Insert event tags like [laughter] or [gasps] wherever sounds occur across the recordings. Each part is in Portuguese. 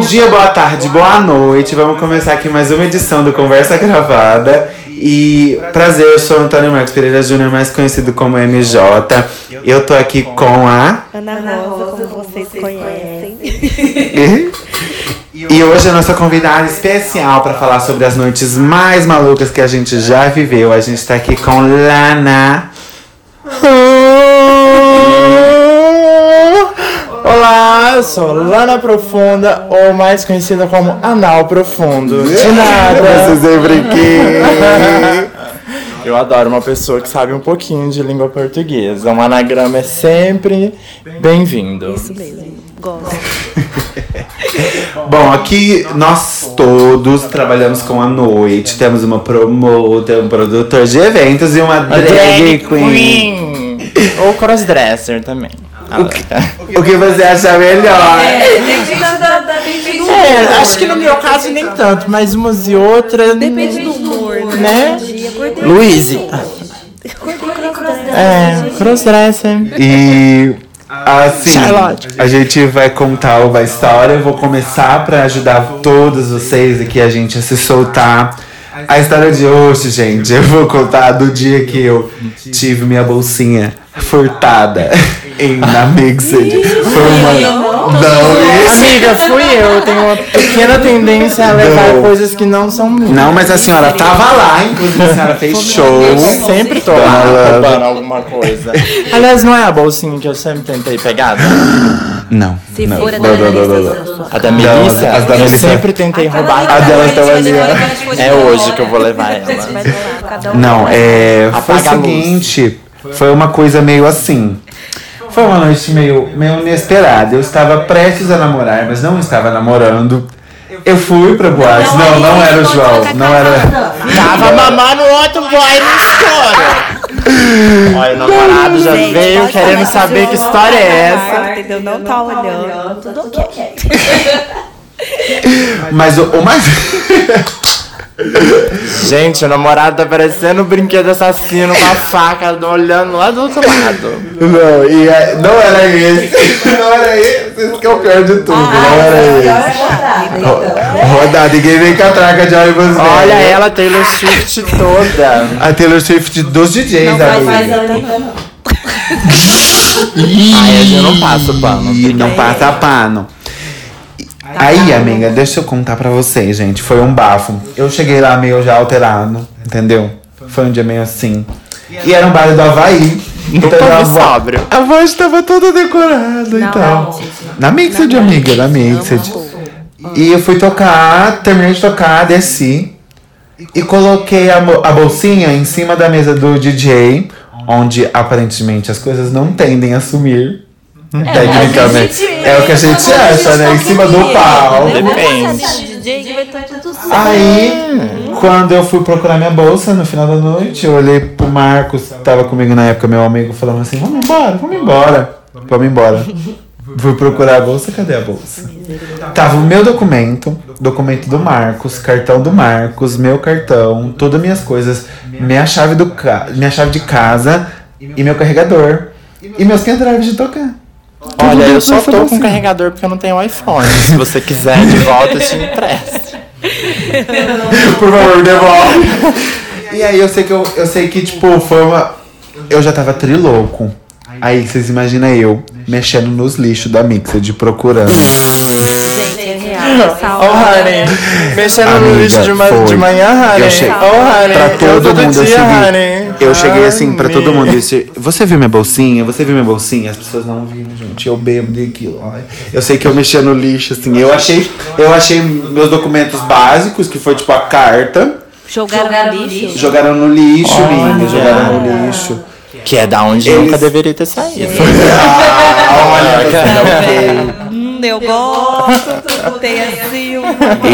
dia, boa tarde, boa noite. Vamos começar aqui mais uma edição do Conversa Gravada. E prazer, eu sou Antônio Marcos Pereira Júnior, mais conhecido como MJ. Eu tô aqui com a. Ana Rosa, como vocês conhecem. [laughs] E hoje a nossa convidada especial para falar sobre as noites mais malucas que a gente já viveu. A gente tá aqui com Lana. [laughs] [laughs] Olá, eu sou Lana Profunda, ou mais conhecida como Anal Profundo. De [laughs] nada. Você sempre que. Eu adoro uma pessoa que sabe um pouquinho de língua portuguesa. Um anagrama é sempre bem-vindo. Isso mesmo. Gosto. [laughs] Bom, aqui nós todos trabalhamos com a noite. Temos uma promotor, um produtor de eventos e uma drag queen. Ou crossdresser também. O que você acha melhor? Depende da, da, da depende do É, humor. acho que no meu caso nem tanto, mas umas e outras. Depende do humor, Né? Acordei. Luiz. Crossdresser. É, crossdresser. E assim, Charlotte. a gente vai contar uma história. Eu vou começar para ajudar todos vocês aqui a gente a se soltar. A história de hoje, gente, eu vou contar do dia que eu tive minha bolsinha furtada em na Mixed. Foi uma não, isso. Amiga, fui eu. Eu tenho uma pequena tendência a levar Não. coisas que não são minhas. Não, mas a senhora tava lá, inclusive a senhora fez show. Eu sempre tô lá roubando alguma coisa. Aliás, não é a bolsinha que eu sempre tentei pegar? [gasps] Não. Se não. for a Não, da não, não, não. A da Melissa? as da eu Melissa. sempre tentei roubar. A delas estão ali, ó. É hoje que eu vou levar ela. Não, é. Foi o Apaga a luz. seguinte, foi uma coisa meio assim. Foi uma noite meio, meio inesperada. Eu estava prestes a namorar, mas não estava namorando. Eu fui pra boate. Não, não era o João. Não era. Tava mamando outro boy no escuro. Olha, o namorado já Gente, veio pode querendo falar saber que história é essa. Entendeu? Não tá olhando. Tudo ok. [laughs] Mas o, o mais. [laughs] Gente, o namorado tá parecendo um brinquedo assassino com a faca olhando lá do outro lado. Não, e é- não era esse. [laughs] Não era esse. Esse que é o pior de tudo. não era esse. Ro- Rodada, ninguém vem com a traca de ônibus Olha velho. ela, Taylor Swift toda. A Taylor Swift dos DJs, vai amiga. fazer ela Ai, eu não passo pano. Não passa pano. Aí, amiga, deixa eu contar pra vocês, gente. Foi um bafo. Eu cheguei lá meio já alterado, entendeu? Foi um dia meio assim. E era um baile do Havaí. Então a, vo- sóbrio. a voz tava toda decorada e tal. Na Mixed, amiga, na Mixed. E eu fui tocar, terminei de tocar, desci. E coloquei a, a bolsinha em cima da mesa do DJ, onde aparentemente as coisas não tendem a sumir. Tecnicamente. É o que a gente acha, né? Em cima do pau. Depende. Certo. Aí, quando eu fui procurar minha bolsa no final da noite, eu olhei pro Marcos, que tava comigo na época, meu amigo, falando assim: vamos embora, vamos embora. Vamos embora. Fui procurar a bolsa, cadê a bolsa? Tava o meu documento, documento do Marcos, cartão do Marcos, meu cartão, todas as minhas coisas, minha chave, do ca... minha chave de casa e meu carregador. E meus pendrives de tocar. Olha, eu só tô com assim. carregador porque eu não tenho iPhone. Se você quiser de volta, eu te empresto. [laughs] Por favor, devolve. E aí eu sei que eu, eu sei que, tipo, foi uma. Eu já tava trilouco. Aí vocês imaginam eu mexendo nos lixos da Mixed, procurando. Gente, é Ô, hora. honey. Mexendo no Amiga, lixo de, ma foi. de manhã, honey. Eu che- Ô, honey. Pra todo todo mundo eu dia, cheguei. honey. Eu cheguei assim pra todo mundo e disse: Você viu minha bolsinha? Você viu minha bolsinha? As pessoas não viram, gente. Eu bebo daquilo. Ai, Eu sei que eu mexia no lixo, assim. Eu achei, eu achei meus documentos básicos, que foi tipo a carta. Jogaram no lixo. Jogaram no lixo, minha. Jogaram no lixo. Que é da onde Eles- nunca deveria ter saído. [laughs] Ah, olha, [laughs] ok. Hum, eu gosto. Tem assim um.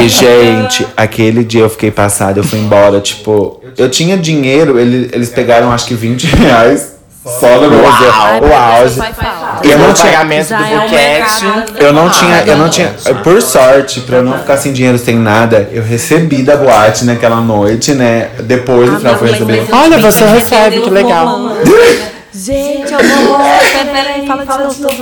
E, gente, aquele dia eu fiquei passado, eu fui embora, tipo, eu tinha dinheiro, ele- eles pegaram acho que 20 reais só no meu o auge. E eu não tinha, pagamento do é um buquete. mercado. eu não tinha, eu não tinha, por sorte, pra eu não ficar sem dinheiro, sem nada, eu recebi da boate naquela noite, né? Depois, no final, eu fui receber. Olha, você recebe, que legal. [laughs] Gente, eu vou. Peraí, fala de novo.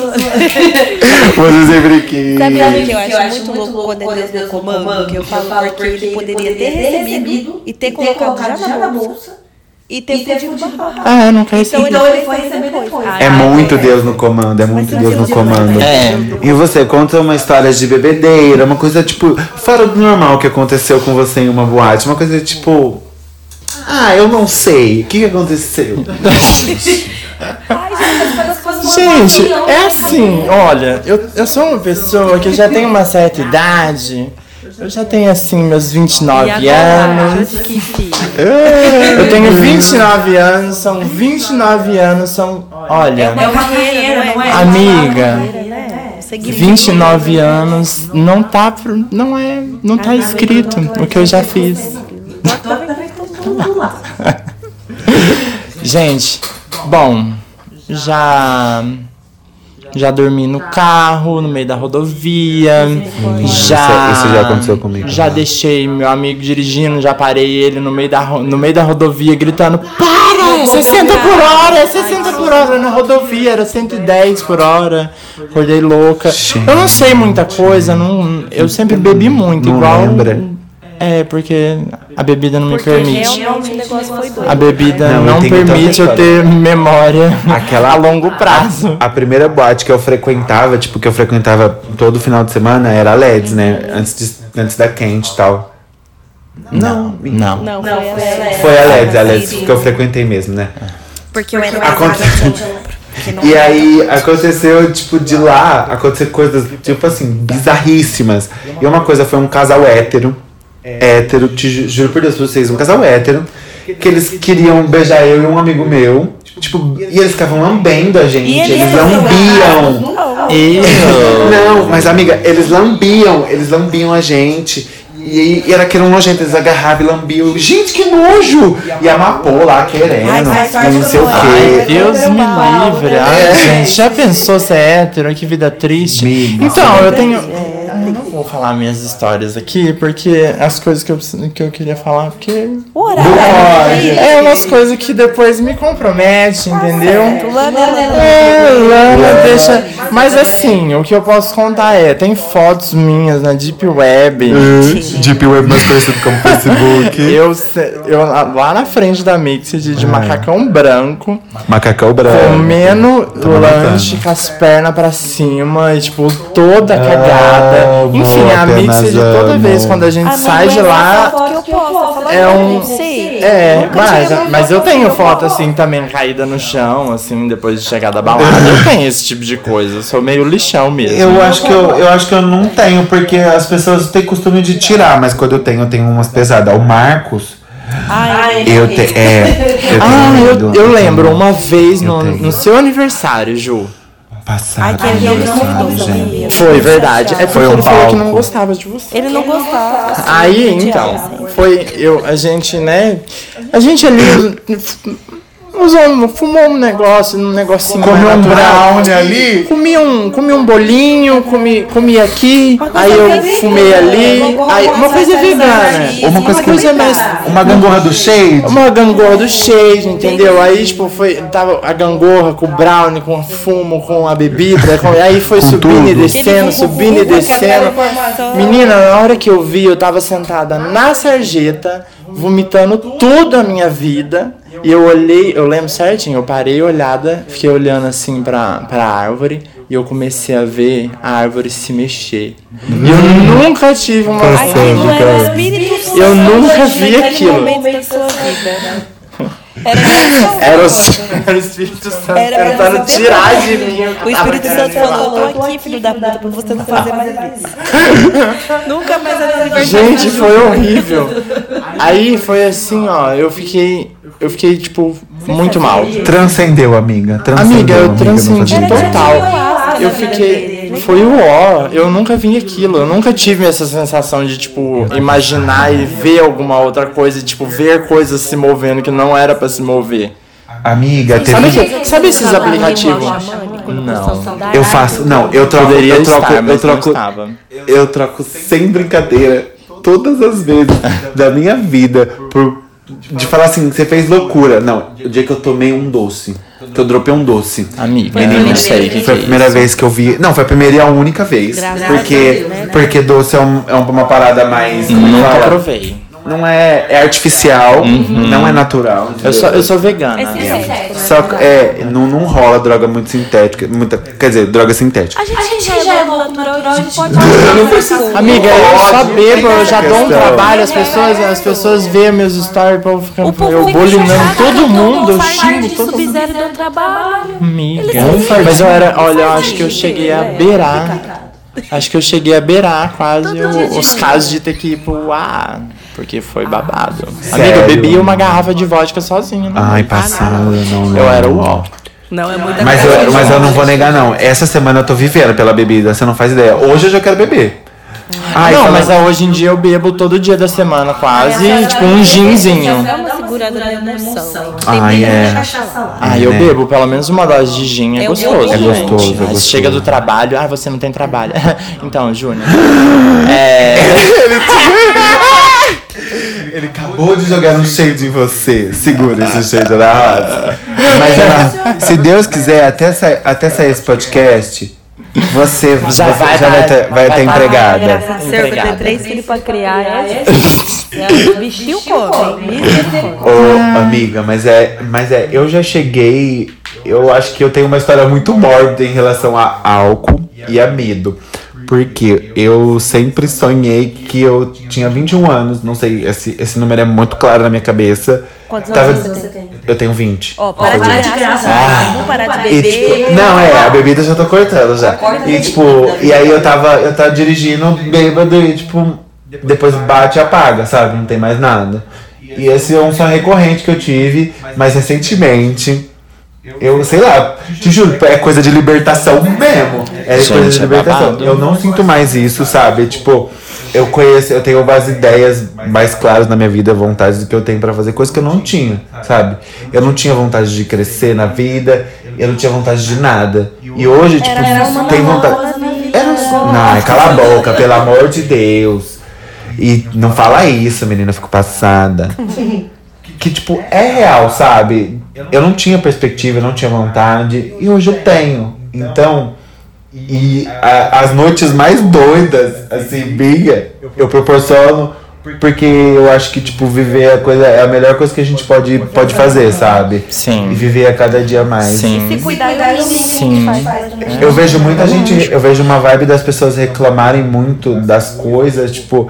Você sempre quis. Sabe o que eu acho muito louco quando é Deus no comando? Que eu falo porque ele poderia ter recebido e ter colocado já na bolsa e ter da barra. Ah, eu nunca Então recebi. ele foi receber depois. É muito Deus no comando, é muito Deus no comando. É. E você conta uma história de bebedeira, uma coisa tipo, fora do normal que aconteceu com você em uma boate, uma coisa tipo. Ah, eu não sei. O que, que [laughs] aconteceu? Gente, é assim, olha, eu, eu sou uma pessoa que já tem uma certa idade. Eu já tenho assim meus 29 anos. Que filho. Eu tenho 29 anos, são 29 anos, são. Olha, É uma carreira, não é? amiga, É, seguir 29 anos não tá, pro- não é, não tá escrito o que eu já fiz. [laughs] Gente, bom, já já dormi no carro, no meio da rodovia, já Isso- isso já aconteceu comigo. Já deixei meu amigo dirigindo, já parei ele no meio da no meio da rodovia gritando: "Para! É 60 por hora, é 60 por hora na rodovia, era 110 por hora". Acordei louca. Eu não sei muita coisa, não, eu sempre bebi muito, Não igual lembra? É, porque a bebida não me Porque permite. realmente o negócio foi doido. A bebida Não, não, permite eu ter memória Aquela- [laughs] a longo prazo. A primeira boate que eu frequentava, tipo, que eu frequentava todo final de semana, era a LEDs, né? Antes, de, antes da quente e tal. Não, não. Não, foi ela. Foi a LEDs, a LEDs que eu frequentei mesmo, né? Porque eu era Aconte- não E aí aconteceu, tipo, de lá, aconteceu coisas, tipo assim, bizarríssimas. E uma coisa foi um casal hétero, hétero, te ju- juro por Deus pra vocês, um casal hétero, que eles queriam beijar eu e um amigo meu. Tipo, e eles ficavam lambendo a gente, E eles eles lambiam. Não, mas amiga, eles lambiam, eles lambiam a gente. E, e era aquele um nojento, eles agarravam e lambiam. Gente, que nojo! E a Mapô lá querendo, Ai, e não sei o Ai, quê. Deus me livre. Ai, gente, já pensou ser hétero? Que vida triste. Então, eu tenho. Vou falar minhas histórias aqui, porque as coisas que eu, que eu queria falar, porque. É umas coisas que depois me comprometem, entendeu? É, Lana deixa. Mas assim, o que eu posso contar é: tem fotos minhas na Deep Web. Deep Web mais conhecido como Facebook. [laughs] Eu, eu lá na frente da Mixed de macacão branco, Macacão branco. comendo Tô lanche com as pernas pra cima e, tipo, toda cagada. Amo, Enfim, a apenas Mixed, toda amo. vez quando a gente sai de lá. que eu posso. Falar, É um-. É, mas, mas eu tenho foto assim também caída no chão, assim, depois de chegar da balada. Eu tenho esse tipo de coisa. Eu sou meio lixão mesmo. Eu acho, que eu, eu acho que eu não tenho, porque as pessoas têm costume de tirar, mas quando eu tenho, eu tenho umas pesadas. O Marcos, Ai, eu tenho. É, eu Ah, eu, eu lembro uma vez no, no seu aniversário, Ju. Passado. Ai, que ele não gente. Foi verdade. É Foi um ele falou que não gostava de você. Ele não gostava. Aí, então, foi eu, a gente, né? A gente ali usou, fumou um negócio, um negocinho. Comeu um brownie ali. Comi um, comi um bolinho, comi, comi aqui, aí eu fumei ali, aí uma coisa vegana. Uma coisa, Uma coisa mais. Uma gangorra do shade. Uma gangorra do shade, entendeu? Aí, tipo, foi. Tava a gangorra com o brownie, com o fumo, com a bebida. Com, aí foi Com subindo e tudo. descendo, subindo e descendo. Menina, na hora que eu vi, eu tava sentada na sarjeta, vomitando tudo a minha vida. E eu olhei, eu lembro certinho, eu parei olhada, fiquei olhando assim pra, pra árvore. E eu comecei a ver a árvore se mexer. E eu nunca tive uma. Aquilo era o Espírito Santo. Eu nunca vi naquele aquilo. momento da sua vida. Era o, era o Espírito Santo Era tentando tirar de mim. O Espírito Santo falou, eu tô aqui, filho da puta, pra você não fazer mais isso. [laughs] Nunca mais era aniversário. Gente, foi horrível. Aí foi assim, ó, eu fiquei. Eu fiquei, tipo, muito mal. Transcendeu, amiga. Transcendeu, Amiga, eu transcendi fazia Eu fiquei. Foi o ó. Eu nunca vi aquilo. Eu nunca tive essa sensação de, tipo, imaginar e ver alguma outra coisa, e, tipo, ver coisas se movendo que não era pra se mover. Amiga, Sabe, teve. que, sabe esses aplicativos? Não. Eu faço. Não, eu troco. Poderia eu troco, eu troco. Eu troco sem brincadeira todas as vezes da minha vida por de falar assim, você fez loucura. Não, o dia que eu tomei um doce. Que eu dropei um doce. Amiga, eu não primeira sei Foi a é primeira isso. vez que eu vi. Não, foi a primeira e a única vez. Graças porque, a Deus, né? porque doce é, um- é uma parada mais. como Nunca provei. Não é, é artificial, não é natural. Eu sou, eu sou vegana. É sintético. Só que é, não, não rola droga muito sintética. Muita, quer dizer, droga sintética. A gente, já é louco natural, a gente pode Amiga, eu só bebo, eu já dou um trabalho, as pessoas, as pessoas veem meus stories, o povo fica, O povo eu chocado todo mundo, eu xingo todo mundo. Amiga. Mas eu era, olha, eu acho que eu cheguei a beirar. Acho que eu cheguei a beirar quase o- os casos de ter que ir pro ar. Porque foi babado. Amiga, eu bebi uma garrafa de vodka sozinha. né? Ai, passada, não, não. Eu era o ó. Não, é muita Mas eu, mas eu não vou negar, não. Essa semana eu tô vivendo pela bebida, você não faz ideia. Hoje eu já quero beber. Ai, não, fala- mas é, hoje em dia eu bebo todo dia da semana quase, tipo um ginzinho. Dá uma segurada na emoção. Ai, é. Ah, eu né? bebo pelo menos uma dose de gin, é É gostoso, é gostoso, é gostoso. chega do trabalho, ah, você não tem trabalho. [laughs] então, Júnior. [laughs] É, Ele [laughs] acabou de jogar um shade em você. Segura esse shade na rosa. Mas Ana, se Deus quiser, até, sa até sair esse podcast, você, Já você vai já vai tá- ter, vai vai ter tá- empregada. Graças a Deus, três filhos pra criar. É é, vestiu como? Misericórdia. Ô, amiga, mas é, mas é, eu já cheguei. Eu acho que eu tenho uma história muito mórbida em relação a álcool e a medo. Porque eu sempre sonhei que eu tinha 21 anos, não sei, esse, esse número é muito claro na minha cabeça. Quantos Tava- anos você tem? Eu tenho 20. Ó, para de graça. Vamos parar de E, beber. tipo, não, é, a bebida eu já tô cortando já. E tipo, e aí eu tava, eu tava dirigindo bêbado e tipo, depois bate e apaga, sabe? Não tem mais nada. E esse é um sonho recorrente que eu tive, mas recentemente. Eu sei lá, te juro, é coisa de libertação mesmo. É Gente, coisa de é libertação. babado. Eu não sinto mais isso, sabe? Tipo, eu conheço, eu tenho umas ideias mais claras na minha vida, vontades que eu tenho pra fazer, coisas que eu não tinha, sabe? Eu não tinha vontade de crescer na vida, eu não tinha vontade de nada. E hoje, tipo, tem vontade. Era só. Não, cala a boca, pelo amor de Deus. E não fala isso, menina, eu fico passada. [laughs] Que, tipo, é real, sabe? Eu não tinha perspectiva, eu não tinha vontade, e hoje eu tenho. Então, e a- as noites mais doidas, assim, minha, eu proporciono porque eu acho que, tipo, viver a coisa é a melhor coisa que a gente pode, pode fazer, sabe? Sim. E viver a cada dia mais. Sim. Se cuidar é o mínimo que Sim. Eu vejo muita gente, eu vejo uma vibe das pessoas reclamarem muito das coisas, tipo,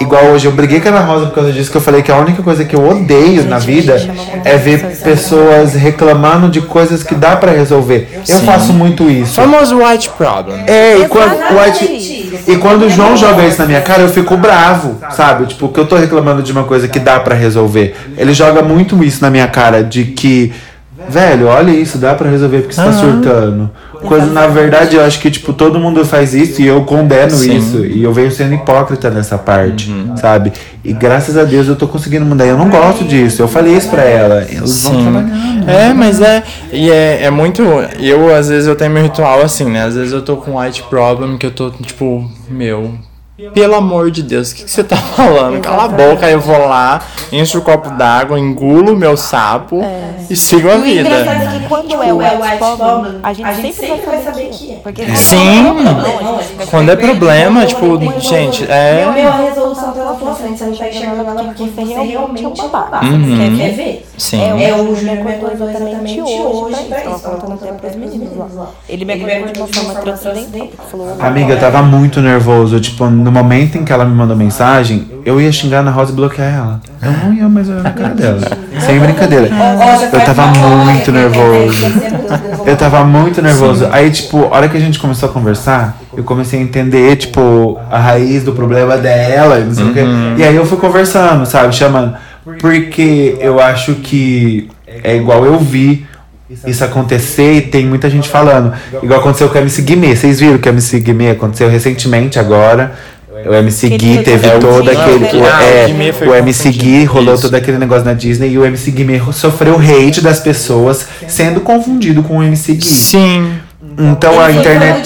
igual hoje eu briguei com a Ana Rosa por causa disso, que eu falei que a única coisa que eu odeio na vida é ver pessoas reclamando de coisas que dá pra resolver. Eu Sim. faço muito isso. Famoso white problem. É, e quando. White- e quando o João joga isso na minha cara, eu fico bravo, sabe? Tipo, que eu tô reclamando de uma coisa que dá pra resolver. Ele joga muito isso na minha cara, de que, velho, olha isso, dá pra resolver porque você tá surtando. Quando na verdade eu acho que, tipo, todo mundo faz isso e eu condeno Sim. isso. E eu venho sendo hipócrita nessa parte, sabe? E graças a Deus eu tô conseguindo mudar. Eu não gosto disso. Eu falei isso pra ela. Eles vão Sim. trabalhando. É, mas é. E é, é muito. Eu, às vezes, eu tenho meu ritual assim, né? Às vezes eu tô com white problem que eu tô, tipo, meu. Pelo amor de Deus, o que, que você tá falando? Cala a boca, aí eu vou lá, encho o copo d'água, engulo o meu sapo e sigo a O engraçado vida. é que quando é o white problem, a gente sempre vai saber que é. Porque Sim. a gente Quando é problema, tipo, gente, é. Meu, a resolução tá na tua frente, você não tá enxergando ela porque você realmente é um babaca. Uhum. Você quer ver? Sim. É, o Júnior me acordou exatamente hoje pra isso. Contando até pros meninos lá. Ele me acordou de uma forma transcendental. Falou, Amiga, eu tava muito nervoso. Tipo, no momento em que ela me mandou mensagem, eu ia xingar na Rosa e bloquear ela. Eu não ia mais olhar na cara dela. Sem brincadeira. Eu tava muito nervoso. Eu tava muito nervoso. Aí, tipo, a hora que a gente começou a conversar, eu comecei a entender, tipo, a raiz do problema dela e não sei o quê. E aí eu fui conversando, sabe? Chamando. Porque eu acho que é igual eu vi isso acontecer e tem muita gente falando. Igual aconteceu com a MC Guimê. Vocês viram que a MC Guimê aconteceu recentemente agora. O MC Que ele Gui teve todo aquele. Ah, o- é, o MC Gui rolou isso. todo aquele negócio na Disney e o MC Guimê sofreu hate das pessoas sendo confundido com o MC Gui. Sim. Então a internet.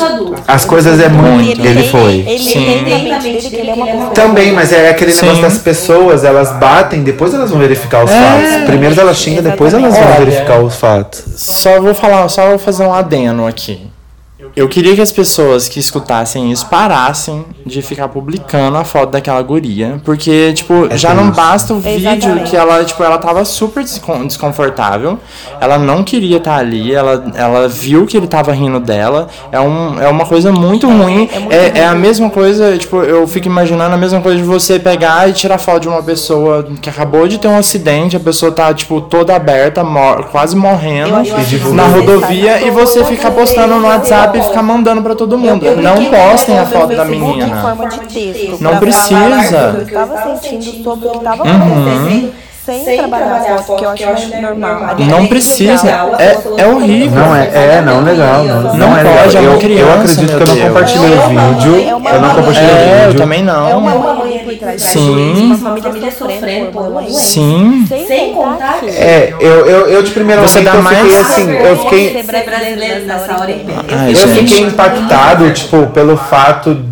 As coisas é muito. Ele tem- foi. Ele Sim. que ele é pessoa. Também, mas é aquele Sim. negócio das pessoas, elas batem, depois elas vão verificar os fatos. Primeiro elas xingam, depois elas vão Olha. verificar os fatos. Só vou falar, só vou fazer um adeno aqui. Eu queria que as pessoas que escutassem isso parassem de ficar publicando a foto daquela guria. Porque, tipo, já não basta o vídeo Exatamente. que ela, tipo, ela tava super descon- desconfortável. Ela não queria estar ali. Ela, ela viu que ele tava rindo dela. É, um, é uma coisa muito ruim. É, é a mesma coisa, tipo, eu fico imaginando a mesma coisa de você pegar e tirar foto de uma pessoa que acabou de ter um acidente. A pessoa tá, tipo, toda aberta, mor- quase morrendo Eu na rodovia e você fica postando no WhatsApp e fica mandando pra todo mundo. Não postem a foto da menina. Não precisa. eu estava sentindo sobre o que estava acontecendo. Sem, trabalhar a foto, que eu acho normal. Ali é Não bem precisa. legal. É, é horrível. Não é, é, não, legal. Não, não, Não é pode, legal. é eu, eu criança, acredito meu que eu não compartilhei o vídeo. É Eu não compartilhei o É, eu vídeo. também É não. uma mãe por trás disso, Sim. uma família sofrendo por uma doença. Sim. Sem contar que É, eu, eu, eu de primeiro Você dá eu fiquei mais- assim, eu fiquei, eu fiquei impactado, tipo, pelo fato.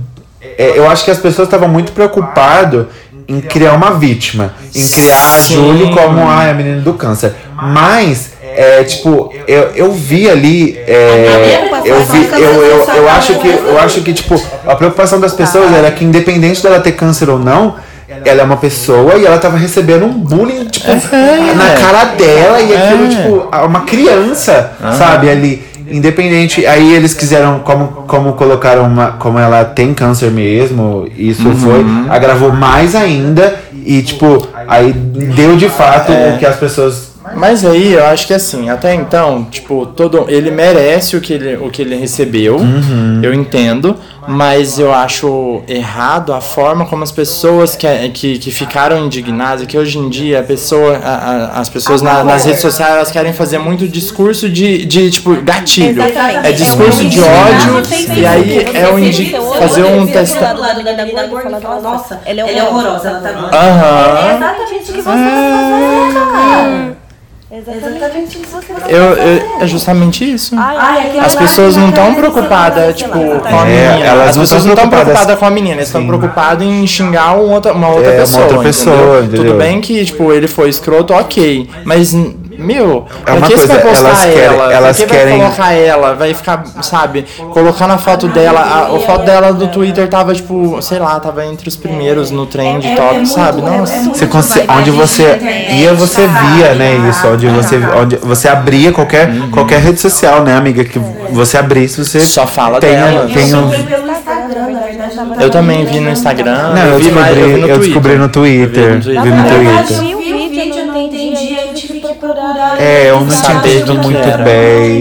é, eu acho que as pessoas estavam muito preocupadas em criar uma vítima, em criar a Sim. Julie como ah, a menina do câncer. Mas, é, tipo, eu, eu vi ali. é, eu vi, eu, eu, eu acho que eu acho que, tipo, a preocupação das pessoas era que independente dela ter câncer ou não. Ela é uma pessoa e ela tava recebendo um bullying, tipo, na cara dela e aquilo, É. tipo, uma criança, sabe, ali. Independente, aí eles quiseram, como, como colocaram uma, como ela tem câncer mesmo, isso Uhum. foi, agravou mais ainda, e tipo, aí deu de fato É. o que as pessoas. Mas aí eu acho que assim, até então, tipo, todo ele merece o que ele, o que ele recebeu. Eu entendo, mas eu acho errado a forma como as pessoas que, que, que ficaram indignadas, que hoje em dia a pessoa, a- a- as pessoas na- nas redes sociais elas querem fazer muito discurso de, de tipo gatilho. Exatamente. É discurso É um de ódio e aí é o indi fazer um teste. fica do lado da menina gorda fala, nossa, ela é horrorosa, ela tá gorda. Aham. É exatamente o que você tá fazendo, cara. Exatamente o que você tá Eu, eu- é justamente isso. As pessoas não estão preocupadas, tipo, com a É, menina. elas As não pessoas não estão preocupadas- com a menina, eles estão preocupadas em xingar um outra, uma outra É, uma pessoa. outra entendeu? pessoa, entendeu? Tudo bem que, tipo, ele foi escroto, ok. Mas, meu, É uma que você vai coisa, postar elas querem- ela? elas pra que querem- vai colocar ela? Vai ficar, sabe, colocando a foto dela. A, a foto dela do Twitter tava, tipo, sei lá, tava entre os primeiros no trend top, sabe? Nossa. Você conse- onde você ia, você via, né, isso, onde você, onde você abria qualquer, qualquer rede social, né, amiga, que você abrisse, você Só fala tem, dela. tem um, na. Eu também vi no Instagram. Não, eu vi mais- descobri, vi no eu descobri no Twitter, Eu vi no vi no Twitter. Twitter. vi o vídeo, eu não entendi, aí eu tive que procurar. É, eu não tinha entendido muito era. bem.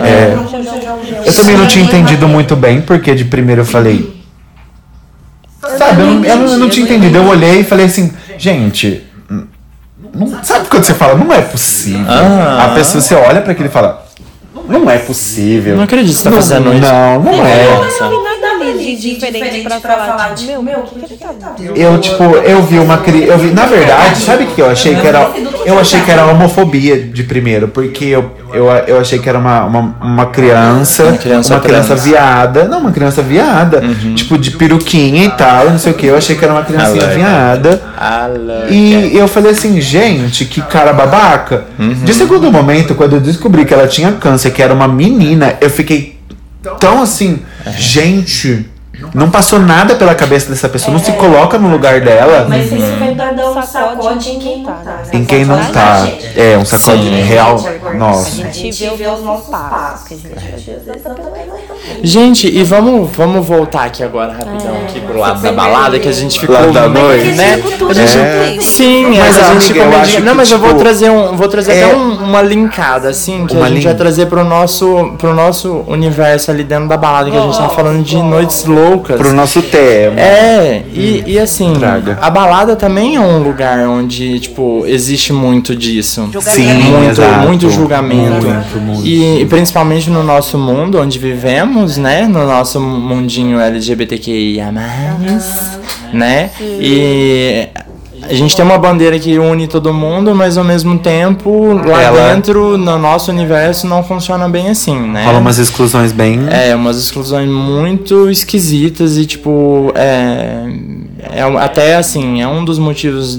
É. eu também não tinha entendido muito bem, porque de primeiro eu falei. Sabe, eu não, eu não, eu não tinha entendido. Eu olhei e falei assim, gente. não- sabe quando você fala, não é possível? Ah. A pessoa, você olha pra aquilo e fala, não é possível. Não acredito que você tá Não, fazendo isso. Não, não é. não vi nada diferente pra falar, tipo, meu, o que ele tá dando? Eu, tipo, eu vi uma cri... eu vi, na verdade, sabe o que eu achei que era? Eu achei que era homofobia de primeiro, porque eu, eu, eu achei que era uma, uma, uma criança, uma criança viada, não, uma criança viada, Uhum. tipo de peruquinha e tal, não sei o que, eu achei que era uma criancinha viada. E eu falei assim, gente, que cara babaca. Uhum. De segundo momento, quando eu descobri que ela tinha câncer, que era uma menina, eu fiquei tão assim, É. gente, não passou nada pela cabeça dessa pessoa, não se coloca no lugar dela. Mas isso vai dar dar um sacode em quem não tá. né? Em quem não tá. É, um sacode Sim. real. A Nossa. gente vê os nossos passos, que a gente Gente, e vamos, vamos voltar aqui agora rapidão aqui pro lado da balada, que a gente ficou, Lado da noite. né? A gente, É. Sim, Mas, a gente amiga, Não, mas eu vou tipo, trazer um, vou trazer é- até um- uma linkada assim, que Uma a gente link. vai trazer pro nosso, pro nosso universo ali dentro da balada, que a gente tá falando de noites loucas. Pro nosso tema. É, e, e assim, Traga. a balada também é um lugar onde, tipo, existe muito disso. Sim, muito, exato. muito julgamento. Muito, muito. E, e principalmente no nosso mundo onde vivemos, né? No nosso mundinho LGBTQIA, né? E a gente tem uma bandeira que une todo mundo, mas ao mesmo tempo, lá Ela- dentro, no nosso universo, não funciona bem assim, né? Rola umas exclusões bem. É, umas exclusões muito esquisitas e, tipo, é, é até assim, é um dos motivos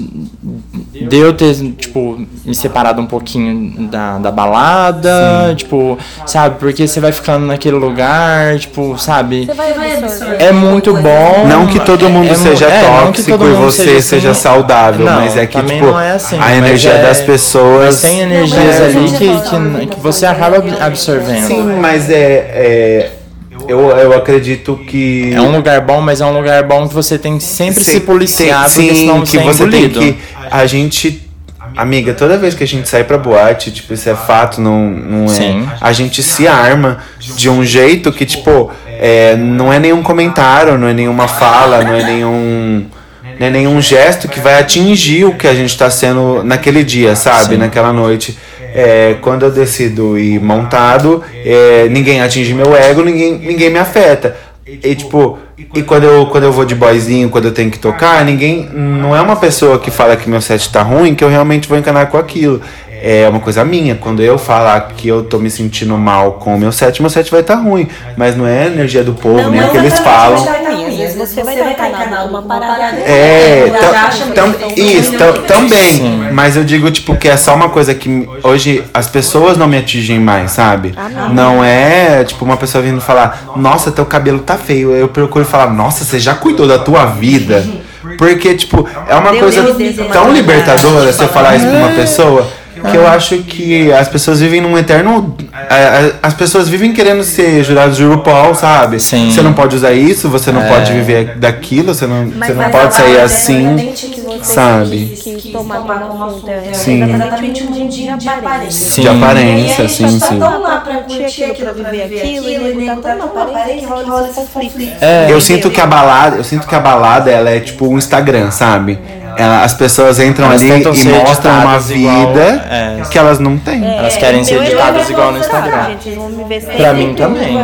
de eu ter, tipo, me separado um pouquinho da, da balada, tipo, sabe, porque você vai ficando naquele lugar, tipo, sabe, Você vai absorver. é muito bom. Não que todo mundo é seja é, tóxico e você seja seja, assim. saudável, Não, mas é que, tipo, é assim, a energia é- das pessoas. Tem energias ali que, que, que você acaba ab- absorvendo. Sim, mas é. Eu, eu acredito que. É um lugar bom, mas é um lugar bom que você tem que sempre se policiar, tem- porque sim, senão que você é você tem que. A gente. Amiga, toda vez que a gente sai pra boate, tipo, isso é fato, não, não é. Sim. A gente se arma de um jeito que, tipo, é, não é nenhum comentário, não é nenhuma fala, não é nenhum. Não é nenhum gesto que vai atingir o que a gente tá sendo naquele dia, sabe? Naquela noite. É, quando eu decido ir montado, é, ninguém atinge meu ego, ninguém, ninguém me afeta. E tipo, e quando eu, quando eu vou de boyzinho, quando eu tenho que tocar, ninguém. Não é uma pessoa que fala que meu set tá ruim que eu realmente vou encanar com aquilo. É uma coisa minha. Quando eu falar que eu tô me sentindo mal com o meu set, meu set vai estar ruim. Mas não é a energia do povo, Não, nem não o que eles exatamente, falam. ruim. Às vezes você vai estar encanado com uma parada. É, Ela tam- eles isso, também. Mas eu digo, tipo, que é só uma coisa que hoje as pessoas não me atingem mais, sabe? não. é, tipo, uma pessoa vindo falar, nossa, teu cabelo tá feio. Eu procuro falar, nossa, você já cuidou da tua vida? [laughs] Porque, tipo, é uma Deus coisa tão libertadora você falar isso pra uma pessoa. Que eu acho que as pessoas vivem num eterno. As pessoas vivem querendo ser jurados de RuPaul, sabe? Sim. Você não pode usar isso, você não É. pode viver daquilo, você não, você não mas pode sair assim. Sabe? Que, que tomar como conta é Sim. exatamente um dia de aparência. Sim. De aparência, E sim, sim. tão lá pra curtir aquilo, pra viver aquilo, e nego tá tão na aparência que rola esse conflito. É, Eu sinto que a balada, eu sinto que a balada ela é tipo um Instagram, sabe? Ela- as pessoas entram Elas ali e mostram uma editadas igual, vida é. que elas não têm. Elas querem ser meu editadas igual no é Instagram. Gente, eles vão me ver Pra mim também.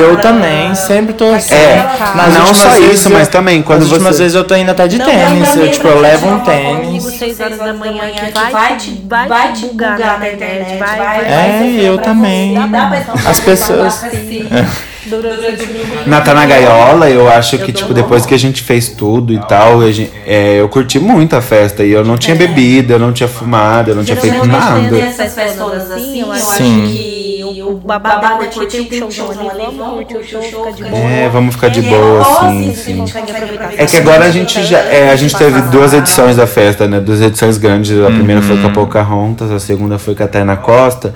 Eu também, sempre tô assim. É, Nas não só isso, eu- mas também quando últimas você- vezes eu tô indo até de Não, tênis. Eu, tipo, eu levo um tênis. 6 horas da manhã que vai te, vai te bugar na internet, vai, vai, É, vai eu também. As pessoas. [laughs] Na Tá na Gaiola, eu acho que, tipo, depois que a gente fez tudo e tal, a gente- é, eu curti muito a festa. E eu não tinha bebida, eu não tinha fumado, eu não tinha feito nada. essas festas assim, eu acho Sim. que O babado é curtir, tem um showzão ali, vamos curtir o show, fica de boa. É, vamos ficar de boa, sim, sim. É que agora a gente já. é, a gente teve duas edições da festa, né? Duas edições grandes. A primeira foi com a Pocahontas, a segunda foi com a Tainá Costa.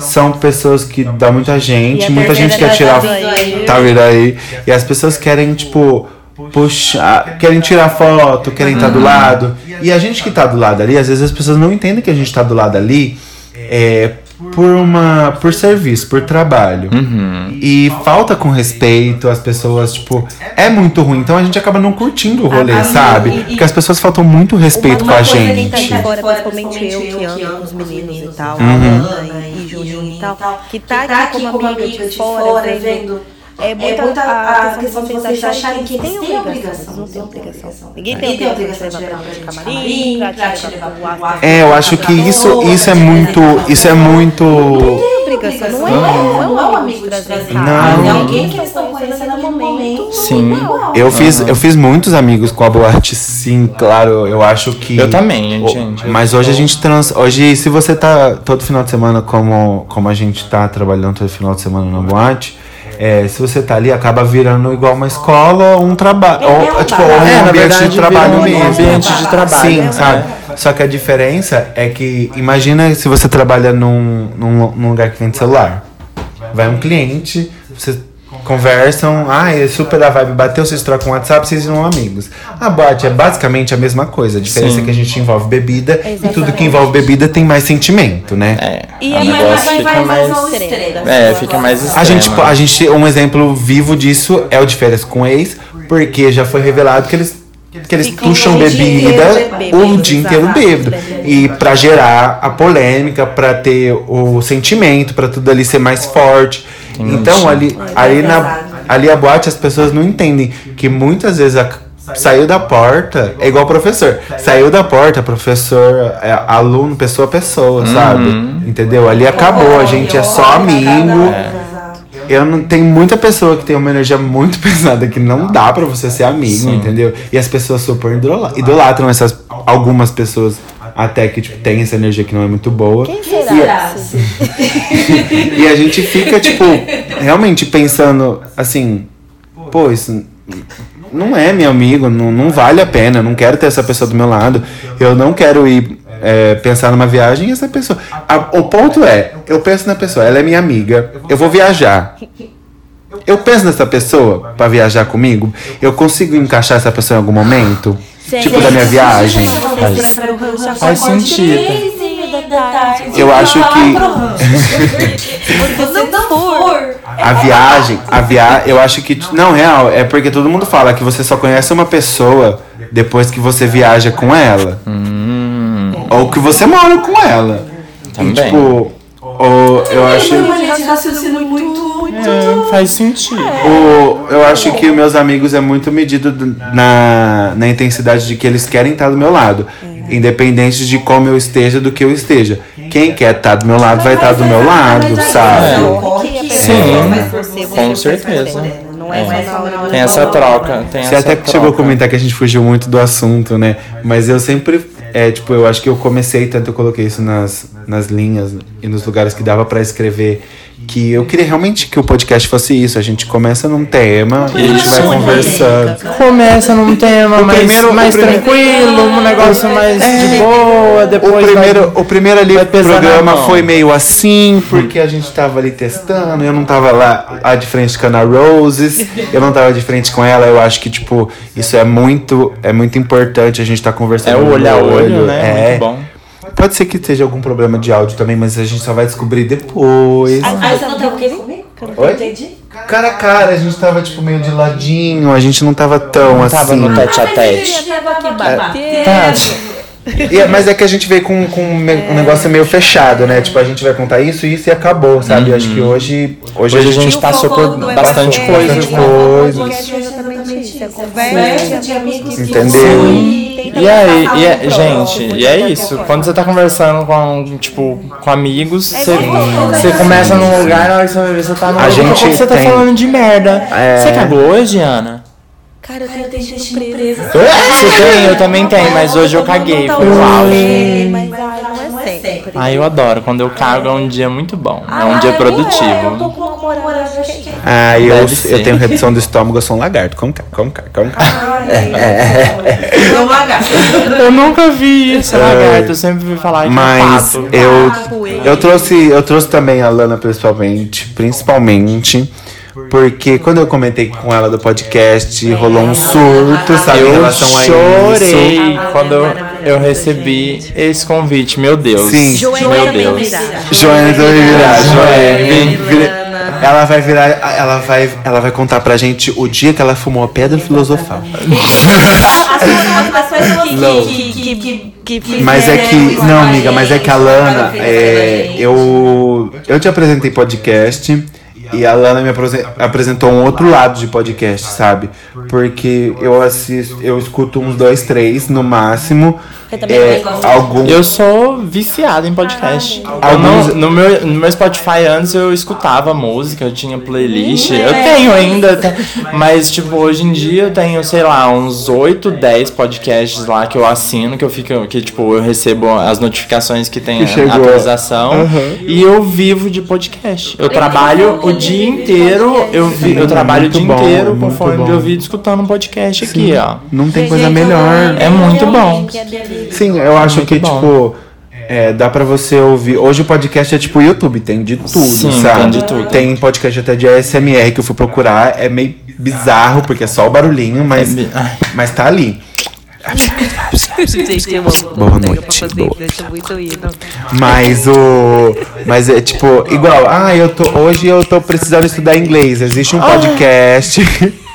São pessoas que dá muita gente, muita gente quer terceira tirar. tá vindo aí. Tá. E as pessoas querem, tipo, puxar. Querem tirar foto, querem estar do lado. E a gente que tá do lado ali, às vezes as pessoas não entendem que a gente tá do lado ali. É, por uma por serviço, por trabalho. E falta com respeito, as pessoas, tipo, é muito ruim. Então a gente acaba não curtindo o rolê, Ah, sabe? e- e- Porque as pessoas faltam muito respeito com a coisa que gente. tá Agora, principalmente eu que ando com os meninos e tal, Uhum. Ana e Juninho e tal, que tá aqui como amiga de fora, vendo. É muita a questão de vocês acharem que eles têm obrigação. Eles não têm obrigação. Ninguém tem obrigação de levar pra de camarim, pra te levar pro after. É, eu acho que isso, isso é muito. Isso é muito. Não é, não é um amigo de trazer. Não. É alguém que eles estão conhecendo no momento. Sim. Eu fiz, eu fiz muitos amigos com a boate, sim, claro. Eu acho que. Eu também, gente. Mas hoje a gente trans. Hoje, se você tá todo final de semana, como, como a gente tá trabalhando todo final de semana na boate, é, se você tá ali, acaba virando igual uma escola ou um trabalho. Ou, tipo, ou um É, ambiente verdade, de trabalho um mesmo. ambiente de trabalho, Sim, né? sabe? Só que a diferença é que, imagina se você trabalha num, num, num lugar que vende celular. Vai um cliente, vocês conversam, ah, é super da vibe, bateu, vocês trocam WhatsApp, vocês são amigos. A boate é basicamente a mesma coisa. A diferença Sim. é que a gente envolve bebida e tudo que envolve bebida tem mais sentimento, né? É, E o aí, negócio vai- fica mais. extremo. É, fica mais extremo. A gente, a gente, um exemplo vivo disso é o de férias com ex, porque já foi revelado que eles que eles Ficam puxam bebida bêbado, o dia inteiro bêbado. E pra gerar a polêmica, pra ter o sentimento, pra tudo ali ser mais forte. Então ali, ali, na, ali a boate as pessoas não entendem que muitas vezes a- saiu da porta, é igual professor. Saiu da porta, professor, é, aluno, pessoa a pessoa, sabe? Entendeu? Ali acabou, a gente é só amigo. Eu não tem muita pessoa que tem uma energia muito [laughs] pesada que não dá pra você ser amigo, entendeu? E as pessoas super idola- idolatram essas algumas pessoas até que tipo, tem essa energia que não é muito boa. Quem será? [laughs] E a gente fica, tipo, realmente pensando assim, pô, isso não é meu amigo, não, não vale a pena, não quero ter essa pessoa do meu lado, eu não quero ir é, pensar numa viagem e essa pessoa. A- o ponto é, eu penso na pessoa, ela é minha amiga, eu vou viajar. Eu penso nessa pessoa pra viajar comigo, eu consigo encaixar essa pessoa em algum momento? Tipo da minha viagem. Faz sentido. Eu acho que Se [laughs] não for, A viagem, a via... eu acho que. Não, real, é porque todo mundo fala que você só conhece uma pessoa depois que você viaja com ela. Ou que você mora com ela. Também. E, tipo, ou, eu acho. uma linha de raciocínio muito, muito. É, faz sentido. O, eu acho que meus amigos é muito medido na, na intensidade de que eles querem estar do meu lado. Independente de como eu esteja, do que eu esteja. Quem quer estar do meu lado vai estar do meu lado, sabe? Sim, com certeza. Não é só na hora Tem essa troca. Tem Você essa até que chegou a troca. comentar que a gente fugiu muito do assunto, né? Mas eu sempre, é, tipo, eu acho que eu comecei, tanto eu coloquei isso nas, nas linhas e nos lugares que dava pra escrever, que eu queria realmente que o podcast fosse isso. A gente começa num tema e a gente vai conversando. Começa num tema mais, primeiro- mais tranquilo, um negócio mais de boa, depois O primeiro, vai- o primeiro ali programa foi meio assim, porque a gente tava ali testando, eu não tava lá ah, de frente com a Ana Roses, eu não tava de frente com ela, eu acho que, tipo, isso é muito, é muito importante, a gente tá conversando É o olho a olho, olho, né? É. Muito bom. Pode ser que seja algum problema de áudio também, mas a gente só vai descobrir depois. Aí você não tem o quê comigo? Que eu não Oi? entendi. Cara a cara, a gente tava, tipo, meio de ladinho, a gente não tava tão Não assim. tava no tete a tete. Estava aqui batendo. Tá. É- mas é que a gente veio com, com um negócio meio fechado, né? Tipo, a gente vai contar isso, isso e acabou, sabe? Eu Acho que hoje, hoje, Hoje a a gente. gente passou por bastante Passou coisa. bastante coisa. É exatamente isso. É conversa de amigos que Entendeu? E aí, e é- gente, e é isso. Quando você tá conversando com, tipo, com amigos, você, você começa num lugar, na hora que você vai ver, você tá num A lugar gente que você tá tem- falando de merda. É. Você cagou hoje, Ana? Cara, eu tenho intestino preso. Você tem, eu também tenho, mas hoje eu caguei. Foi o sempre. Ah, eu adoro. Quando eu cago é um dia muito bom. É um dia Eu tô produtivo. com uma moral cheia. Ah, eu, eu tenho redução do estômago, eu sou um lagarto. Como cá, como cá, como cá. Não [laughs] lagarto. Eu nunca vi isso, lagarto. Eu sempre vi falar que é Mas pato. eu, eu trouxe, eu trouxe também a Lana pessoalmente, principalmente. Porque quando eu comentei com ela do podcast, rolou um surto, sabe, em Eu relação a chorei isso. quando eu, eu recebi esse convite. Meu Deus. Sim. Meu Deus. Joana vai virar, Joana. Ela vai virar, ela vai, ela vai contar pra gente o dia que ela fumou a pedra filosofal. [laughs] As [laughs] pessoas que, que, que, que, que Mas é que, não, amiga, mas é que a Lana, é, eu, eu te apresentei podcast e a Lana me apresen- apresentou um outro lado de podcast, sabe? Porque eu assisto, eu escuto uns dois, três no máximo. Eu também É, algum, Eu sou viciado em podcast. Alguns- não- no, meu, no meu Spotify antes eu escutava música, eu tinha playlist. Eu tenho ainda, tá? mas tipo, hoje em dia eu tenho, sei lá, uns 8, 10 podcasts lá que eu assino, que eu fico, que tipo, eu recebo as notificações que tem Que a atualização. E eu vivo de podcast. Eu trabalho o dia inteiro, eu, vi, eu trabalho o dia bom, inteiro é com fone de ouvido escutando um podcast aqui, ó. não tem coisa melhor. É muito bom. Sim, eu acho que, bom. tipo, é, dá pra você ouvir. Hoje o podcast é tipo YouTube, tem de tudo, Sim, sabe? tem de tudo. Tem podcast até de ASMR que eu fui procurar. É meio bizarro, porque é só o barulhinho, mas, É mas tá ali. Gente, eu amo. Boa noite, boa. Mas o. Mas é tipo, igual, ah, eu tô. Hoje eu tô precisando estudar inglês. Existe um podcast. [laughs]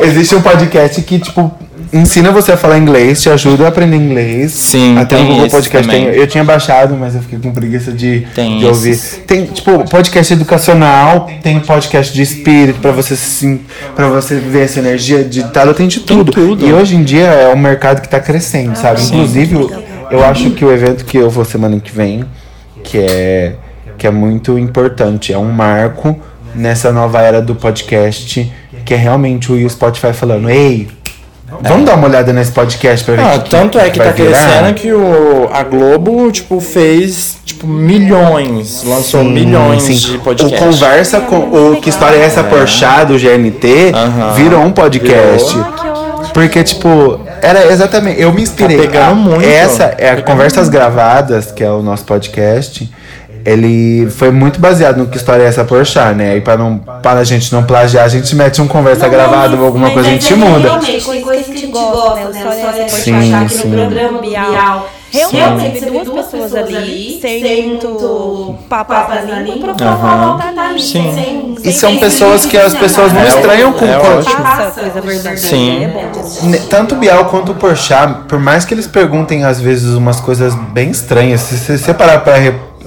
Existe um podcast que, tipo, ensina você a falar inglês, te ajuda a aprender inglês. Sim, Até tem no Google Podcast tem. Eu tinha baixado, mas eu fiquei com preguiça de, Tem de ouvir. esses. Tem, tipo, podcast educacional, tem podcast de espírito, pra você se para você ver essa energia digitada, tem de tudo. tudo. E hoje em dia é um mercado que tá crescendo, sabe? Inclusive, eu- eu acho que o evento que eu vou semana que vem, que é, que é muito importante, é um marco nessa nova era do podcast, que é realmente o Spotify falando, ei. Vamos dar uma olhada nesse podcast pra ver Ah, o tanto é que vai tá virar? crescendo que o, a Globo, tipo, fez, tipo, milhões, lançou Sim, milhões sim. de O podcasts. Conversa com o Que História é essa Porchá do GNT Aham. virou um podcast. Virou. Porque, tipo, era exatamente. Eu me inspirei. Tá pegando A- muito. Essa é a Conversas Gravadas, que é o nosso podcast. Ele foi muito baseado no que história é essa Porchat, né? E para não para a gente não plagiar, a gente mete um conversa gravada ou alguma coisa a gente muda. Realmente, tem coisas que a gente gosta, né? História é essa Porchat, aqui no programa Bial. Realmente, Realmente, você vê duas pessoas ali, sem muito papas papas na língua, língua, pra falar. Sim. Sem- E sem são ter pessoas que as pessoas não É estranham ó- com é o coisa verdadeira. Sim. É Tanto o Bial quanto o Porchat, por mais que eles perguntem às vezes umas coisas bem estranhas, se você separar pra,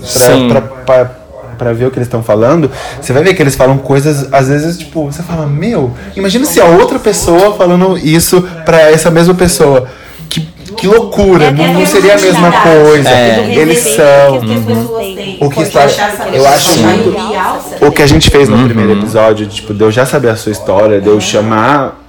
re- Sim. pra, pra, pra, pra ver o que eles estão falando, você vai ver que eles falam coisas, às vezes, tipo, você fala, meu, imagina se a outra pessoa falando isso pra essa mesma pessoa. Que, que loucura, É não, aquela não seria a mesma coisa. É. Eles são. têm. O que está- eu acho pessoa muito- O que a gente fez no Uhum. primeiro episódio, tipo, de eu já saber a sua história, de eu chamar.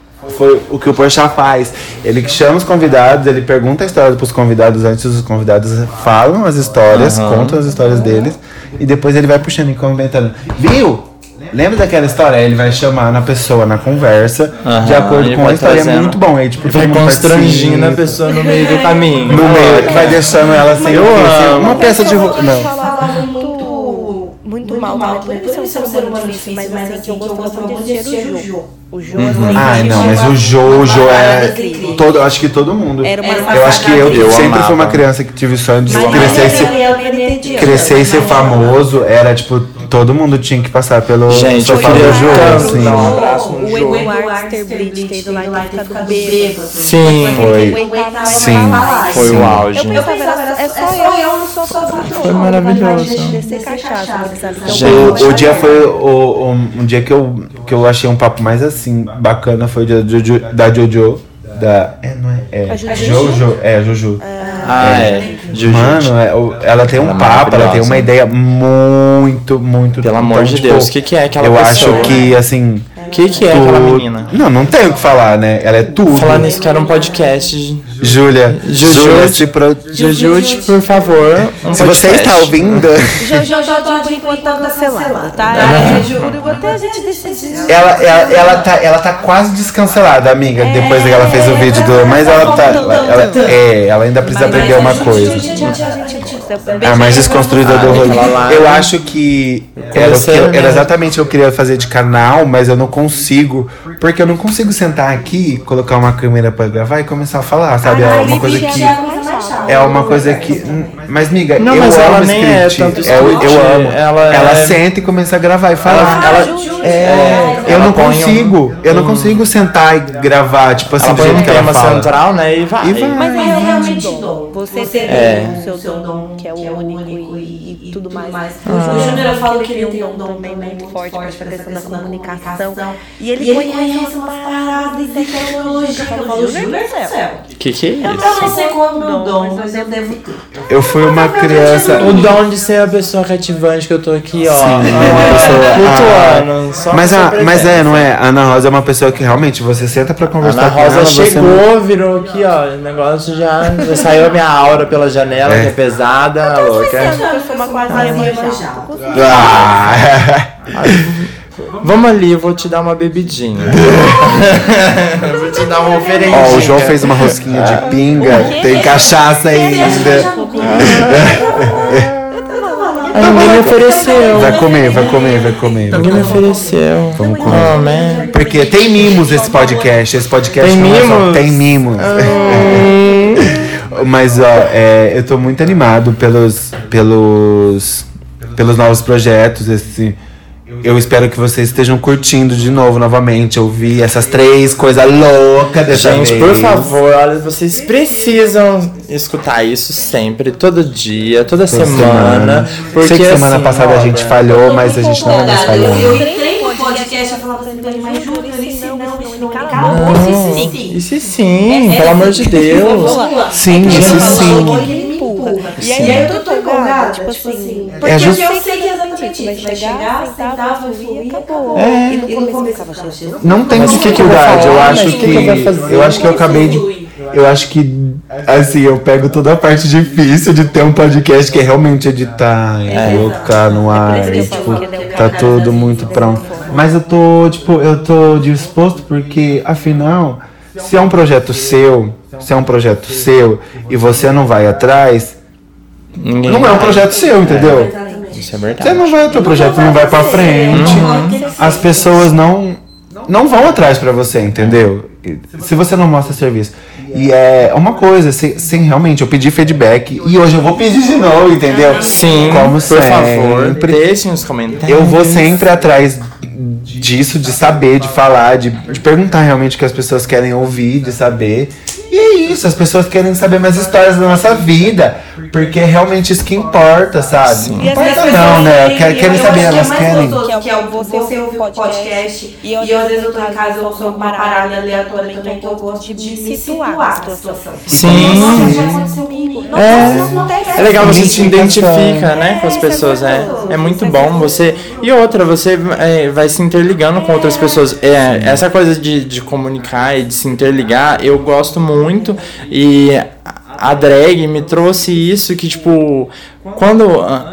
Foi o que o Porchat faz. Ele chama os convidados, ele pergunta a história pros convidados antes, os convidados falam as histórias, Aham. contam as histórias deles, e depois ele vai puxando e comentando. Viu? Lembra daquela história? Ele vai chamar na pessoa na conversa, Aham, de acordo com a história. É muito bom. Aí, tipo, Vai constrangindo a pessoa no meio do [laughs] caminho. No meio, que vai deixando ela Eu sem amo. uma peça de roupa. Não. Mal, mal, também. né? Por isso é um ser humano difícil, mas assim, que eu gostava muito de assistir o Jô. O Jô, Uhum. Ai, não, mas o Jojo é. Todo, eu acho que todo mundo. Era uma Eu acho que eu, Eu sempre amava. fui uma criança que tive o sonho de Mas crescer e ser, é crescer e ser famoso. Era tipo, todo mundo tinha que passar pelo Gente, eu sofá queria do Jojo, tanto assim. dar um abraço no O Jô. Eduardo Sterblitz tendo lá e ficado bêbado. Sim, Foi. Sim, foi o auge. Eu pensava, era- é só eu no sofá do Foi maravilhoso. Então, Gente. O, dia foi o, o- um dia que eu, que eu achei um papo mais assim, bacana, foi o dia da Jojo. Da. É, não é? É. Jojo. É, Jojo. Ah, é. Juju. Mano, é, o- ela tem um Ela é papo, ela tem uma ideia muito, muito. Pelo amor de Deus, o que que é aquela Eu pessoa? acho que, assim. O que, que é aquela tu- menina? Não, não tem o que falar, né? Ela é tudo. Falar nisso que era um podcast. Júlia. Juju. Júlia, se pro... Jujute, por favor. Um Se você está ouvindo, Jojo já tô por enquanto tá cancelada, tá? É, juro, até a gente decidir. ela, ela, ela, tá, ela tá quase descancelada, amiga, depois que ela fez o vídeo do. Mas ela tá. Ela, ela- é, ela ainda precisa aprender uma coisa. A mais desconstruída do Ah, rolê. Eu acho que era, eu- né? era exatamente o que eu queria fazer de canal, mas eu não consigo. Porque eu não consigo sentar aqui, colocar uma câmera pra gravar e começar a falar, sabe? É uma coisa que. É uma coisa que. Mas, miga, Não, eu mas amo ela nem é script. tanto É, eu, script, eu amo. ela Ela, é- senta e começa a gravar e falar. Ela, É, eu ela não põe um- consigo. Eu não consigo sentar e gravar, tipo assim, ela do jeito um que ela fala. central, né? E vai. E vai. Mas é Mas realmente. Você Você tem É. o seu dom, que é o único e, e tudo mais. O Júnior eu falo que ele tem um dom também muito forte para essa questão da comunicação. comunicação. E ele E ele conhece umas paradas de tecnologia. Eu falo, Júnior do céu. Que que é Eu isso? não sei qual é o meu dom, mas eu devo ter. Eu fui uma criança. O dom de ser a pessoa cativante que eu tô aqui, ó. Sim, é, uma pessoa- só Mas, a, mas é, não é? A Ana Rosa é uma pessoa que realmente você senta pra conversar Ana com Rosa ela, você chegou, não- virou aqui, ó. O negócio já, já saiu a minha aura pela janela, É. que é pesada, louca. Eu uma quase Iemanjá. Ah, [laughs] Vamos ali, eu vou te dar uma bebidinha. Eu [laughs] vou te dar uma oferendinha. Ó, o João fez uma rosquinha de pinga, tem cachaça ainda. Ah, ninguém [laughs] me ofereceu. Vai comer, vai comer, vai comer. Ninguém me ofereceu. Vamos comer. Oh, man. Porque tem mimos esse podcast. Esse podcast Tem não é só- mimos? tem mimos. Mas ó, é, eu tô muito animado pelos, pelos, pelos novos projetos. Esse, eu espero que vocês estejam curtindo de novo, novamente, ouvir essas três coisas loucas dessa Gente, vez. por favor, olha, vocês precisam escutar isso sempre, todo dia, toda, semana. Porque Sei que semana assim, passada a gente falhou, mas a gente não vai mais Eu, eu entrei no podcast e falava isso não, isso não, cala a boca, sim, isso sim. Isso sim, pelo amor de Deus. Sim, É isso sim. E aí eu tô empolgada, tipo assim. Porque É eu sei que é exatamente isso. Vai chegar, sentava, fluir e acabou. É. E no começo. Não tem Mas o que que eu vou dificuldade, eu acho que. Eu acho que eu acabei de. Eu acho que, assim, eu pego toda a parte difícil de ter um podcast que é realmente editar e colocar no ar. isso que E, eu tipo, é o tá tudo muito pronto. Mas eu tô, tipo, eu tô disposto porque, afinal, se é um projeto seu, se é um projeto seu e você não vai atrás, Ninguém não é um projeto seu, entendeu? Isso é Você verdade. não vai, o teu projeto não vai pra frente. As pessoas não não vão atrás pra você, entendeu? Se você não mostra serviço. E é uma coisa, sem, sem realmente, eu pedi feedback e hoje eu vou pedir de novo, entendeu? Sim, como por sempre. favor, deixem os comentários. Eu vou sempre atrás disso, de saber, de falar, de, de perguntar realmente o que as pessoas querem ouvir, de saber. E é isso, as pessoas querem saber mais histórias da nossa vida, porque é realmente isso que importa, sabe? Não E as importa não, né? têm- Quer- Querem saber, elas é querem. gostoso, Que é o é você você ouvir o podcast E e, eu, às vezes eu tô em casa eu ouço alguma parada aleatória também que eu gosto de me situar na situação. Sim. Nossa, já aconteceu comigo. É. não acontece. É legal, você se identifica, né, com as pessoas, é, é muito bom você... E outra, você é, vai se interligando com outras pessoas. É, essa coisa de, de comunicar e de se interligar, eu gosto muito e a drag me trouxe isso que, tipo, quando,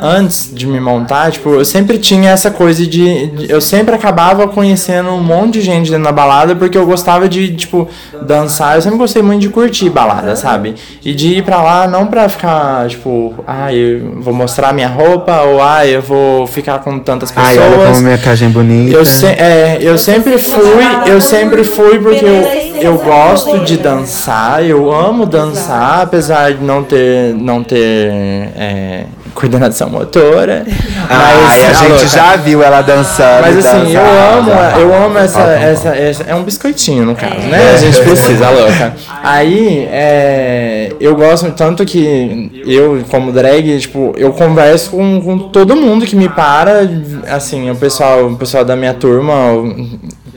antes de me montar, tipo, eu sempre tinha essa coisa de, de- eu sempre acabava conhecendo um monte de gente dentro da balada porque eu gostava de, tipo, dançar, eu sempre gostei muito de curtir balada, sabe? E de ir pra lá não pra ficar, tipo, ah, eu vou mostrar minha roupa ou ah, eu vou ficar com tantas pessoas. Ai, olha como minha caixa é bonita. Eu, se, é, eu sempre fui, eu sempre fui porque eu, eu gosto de dançar, eu amo dançar, apesar de não ter, não ter é, coordenação motora. [laughs] Ai, a Ah, gente louca. já viu ela dançando. Mas assim, eu amo, eu amo essa, Ó, ó, ó. essa, essa- É um biscoitinho, no caso, né? A gente precisa, louca. [laughs] Aí, é, eu gosto tanto que eu, como drag, tipo, eu converso com, com todo mundo que me para, assim, o pessoal, o pessoal da minha turma,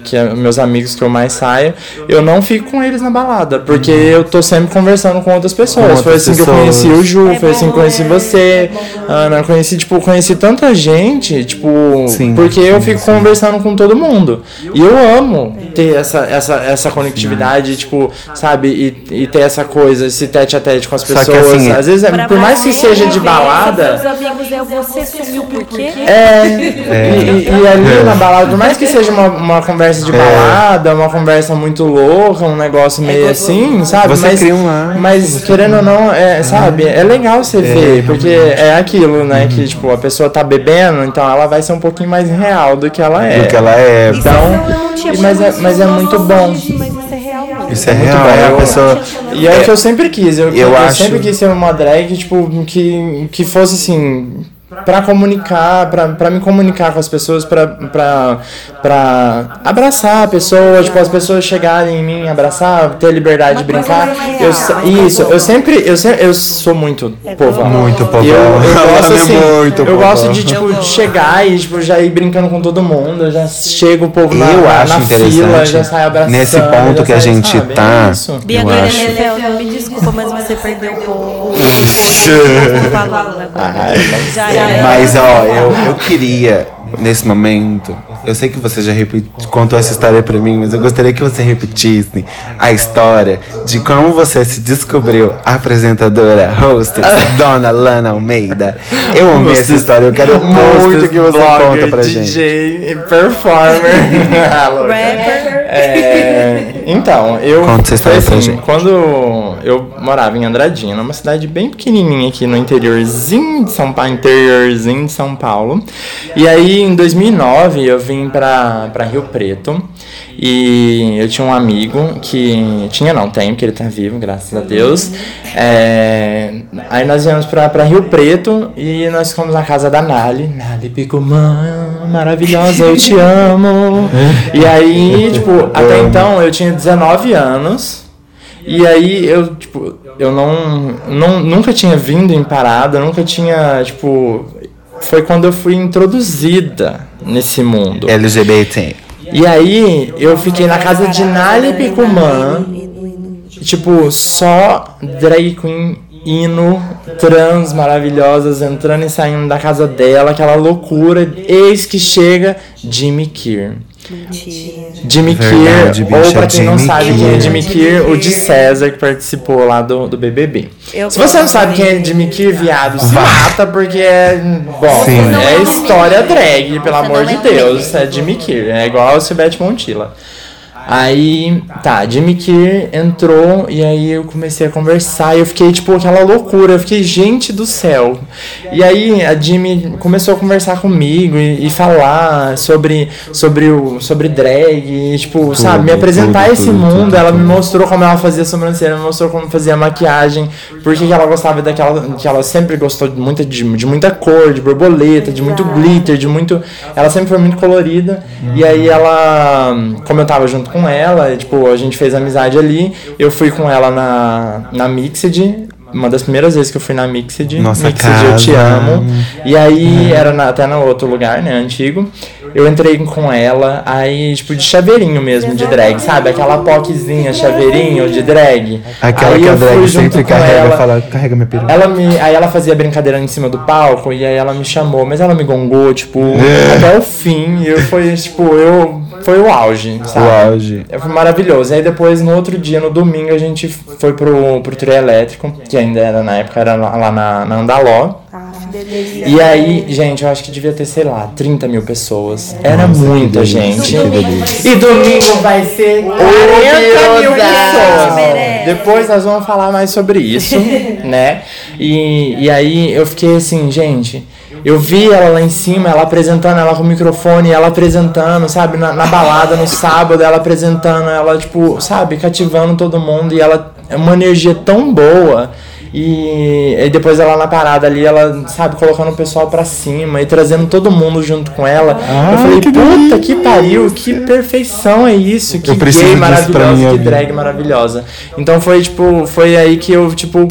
que é meus amigos que eu mais saio, eu não fico com eles na balada, porque eu tô sempre conversando com outras pessoas. Com foi outras assim que eu pessoas. conheci o Ju, É foi assim que eu conheci é, você, é. Ana, conheci, tipo, conheci tanta gente, tipo, Sim, porque eu sim, fico sim. conversando com todo mundo. E eu amo ter essa, essa, essa conectividade, tipo, sabe, e, e ter essa coisa, esse tete a tete com as Só que pessoas. assim, Às vezes, é, por mais que seja de balada. Seus amigos é você sumiu por quê? É, E, e- e ali na balada, por mais que seja uma, uma conversa de É. balada, uma conversa muito louca, um negócio meio assim, sabe? Você mas, cria um Mas querendo ou não, é, sabe, é legal você ver, porque é aquilo, né? Que tipo, a pessoa tá bebendo, então ela vai ser um pouquinho mais real do que ela é. Do que ela é. Então, e- mas, é, mas é muito bom. Isso é é muito real, bom, é a pessoa. E é o que eu sempre quis. Eu, Eu eu acho- sempre quis ser uma drag, tipo, que, que fosse assim. Pra comunicar, pra, pra me comunicar com as pessoas, pra abraçar a pessoa, tipo, as pessoas chegarem em mim, abraçar, ter liberdade de brincar. Eu, se- isso, eu sempre, eu sempre, eu sou muito povão. Muito povão. E eu, eu gosto é assim, muito eu gosto de, tipo, chegar e, tipo, já ir brincando com todo mundo, eu já chego o povo na, Eu na, acho na fila, já sai abraçando. nesse ponto que a gente sabe? tá. É Eu acho. Me desculpa, mas você perdeu o o- agora. Ai, [laughs] mas- ó, eu, eu queria, nesse momento, eu sei que você já repeti, contou essa história pra mim, mas eu gostaria que você repetisse a história de como você se descobriu apresentadora, hostess, [laughs] Dona Lana Almeida. Eu amei essa história, eu quero muito que você conta pra gente. DJ, performer. [laughs] Rapper. É, então, eu. Conta essa história foi pra assim, gente. Quando eu morava em Andradina, numa cidade bem pequenininha aqui no interiorzinho de São Paulo, interiorzinho de São Paulo. E aí, em 2009, eu vim pra, pra Rio Preto. E eu tinha um amigo que. Tinha não, tem, porque ele tá vivo, graças a Deus. É, aí nós viemos pra, pra Rio Preto e nós fomos na casa da Nali. Nali Picumã, maravilhosa, eu te amo. [laughs] E aí, tipo, até então eu tinha 19 anos. E aí eu, tipo, eu não, não nunca tinha vindo em parada, nunca tinha, tipo, foi quando eu fui introduzida nesse mundo. LGBT. E aí eu fiquei na casa de Nali Picumã, tipo, só drag queen hino, trans maravilhosas entrando e saindo da casa dela, aquela loucura. Eis que chega Jimmy Kier. Jimmy Verdade, Kier, ou pra quem não Jimmy sabe quem é. Jimmy Kier, o de César que participou lá do, do BBB. Eu Se você não sabe quem é. Jimmy Kier, viado, se mata porque é. Bom, Sim. é história drag, pelo Você amor não de é Deus. É Jimmy Kier, é igual o Silvete Montilla. Aí, tá, Jimmy Kier entrou e aí eu comecei a conversar e eu fiquei, tipo, aquela loucura. Eu fiquei, gente do céu. E aí a Jimmy começou a conversar comigo e, e falar sobre, sobre, o, sobre drag, e, tipo, sabe, me apresentar tudo, esse tudo, mundo. tudo, ela me tudo. mostrou como ela fazia sobrancelha, me mostrou como fazia maquiagem, porque que ela gostava daquela. que ela sempre gostou de muita, de, de muita cor, de borboleta, de muito glitter, de muito. Ela sempre foi muito colorida. E aí ela. Como eu tava junto com ela, tipo, a gente fez amizade ali. Eu fui com ela na, na Mixed. Uma das primeiras vezes que eu fui na Mixed. Nossa Mixed, eu te casa. amo. E aí, era na- até no outro lugar, né, antigo. Eu entrei com ela, aí, tipo, de chaveirinho mesmo, de drag, sabe? Aquela poquezinha, chaveirinho de drag. Aquela aí que a drag junto sempre carrega ela. fala, carrega minha peruca. Ela me, aí ela fazia brincadeira em cima do palco e aí ela me chamou, mas ela me gongou, tipo, É. até o fim. E eu foi, tipo, eu. Foi o auge, sabe? O auge. É, Foi maravilhoso. Aí depois, no outro dia, no domingo, a gente foi pro, pro trio elétrico, que ainda era na época, era lá, lá na, na Andaló. Ah, que delícia. E aí, gente, eu acho que devia ter, sei lá, 30 mil pessoas. Era muita gente. Que delícia. E domingo vai ser 40 mil pessoas. Depois nós vamos falar mais sobre isso, [laughs] né? E, e aí eu fiquei assim, gente. Eu vi ela lá em cima, ela apresentando, ela com o microfone, ela apresentando, sabe, na, na balada no sábado, ela apresentando, ela, tipo, sabe, cativando todo mundo, e ela é uma energia tão boa. E, e depois ela na parada ali, ela, sabe, colocando o pessoal pra cima e trazendo todo mundo junto com ela. Ai, eu falei, que puta que pariu, que perfeição é isso, que gay maravilhosa, que vida. drag maravilhosa. Então foi tipo, foi aí que eu, tipo.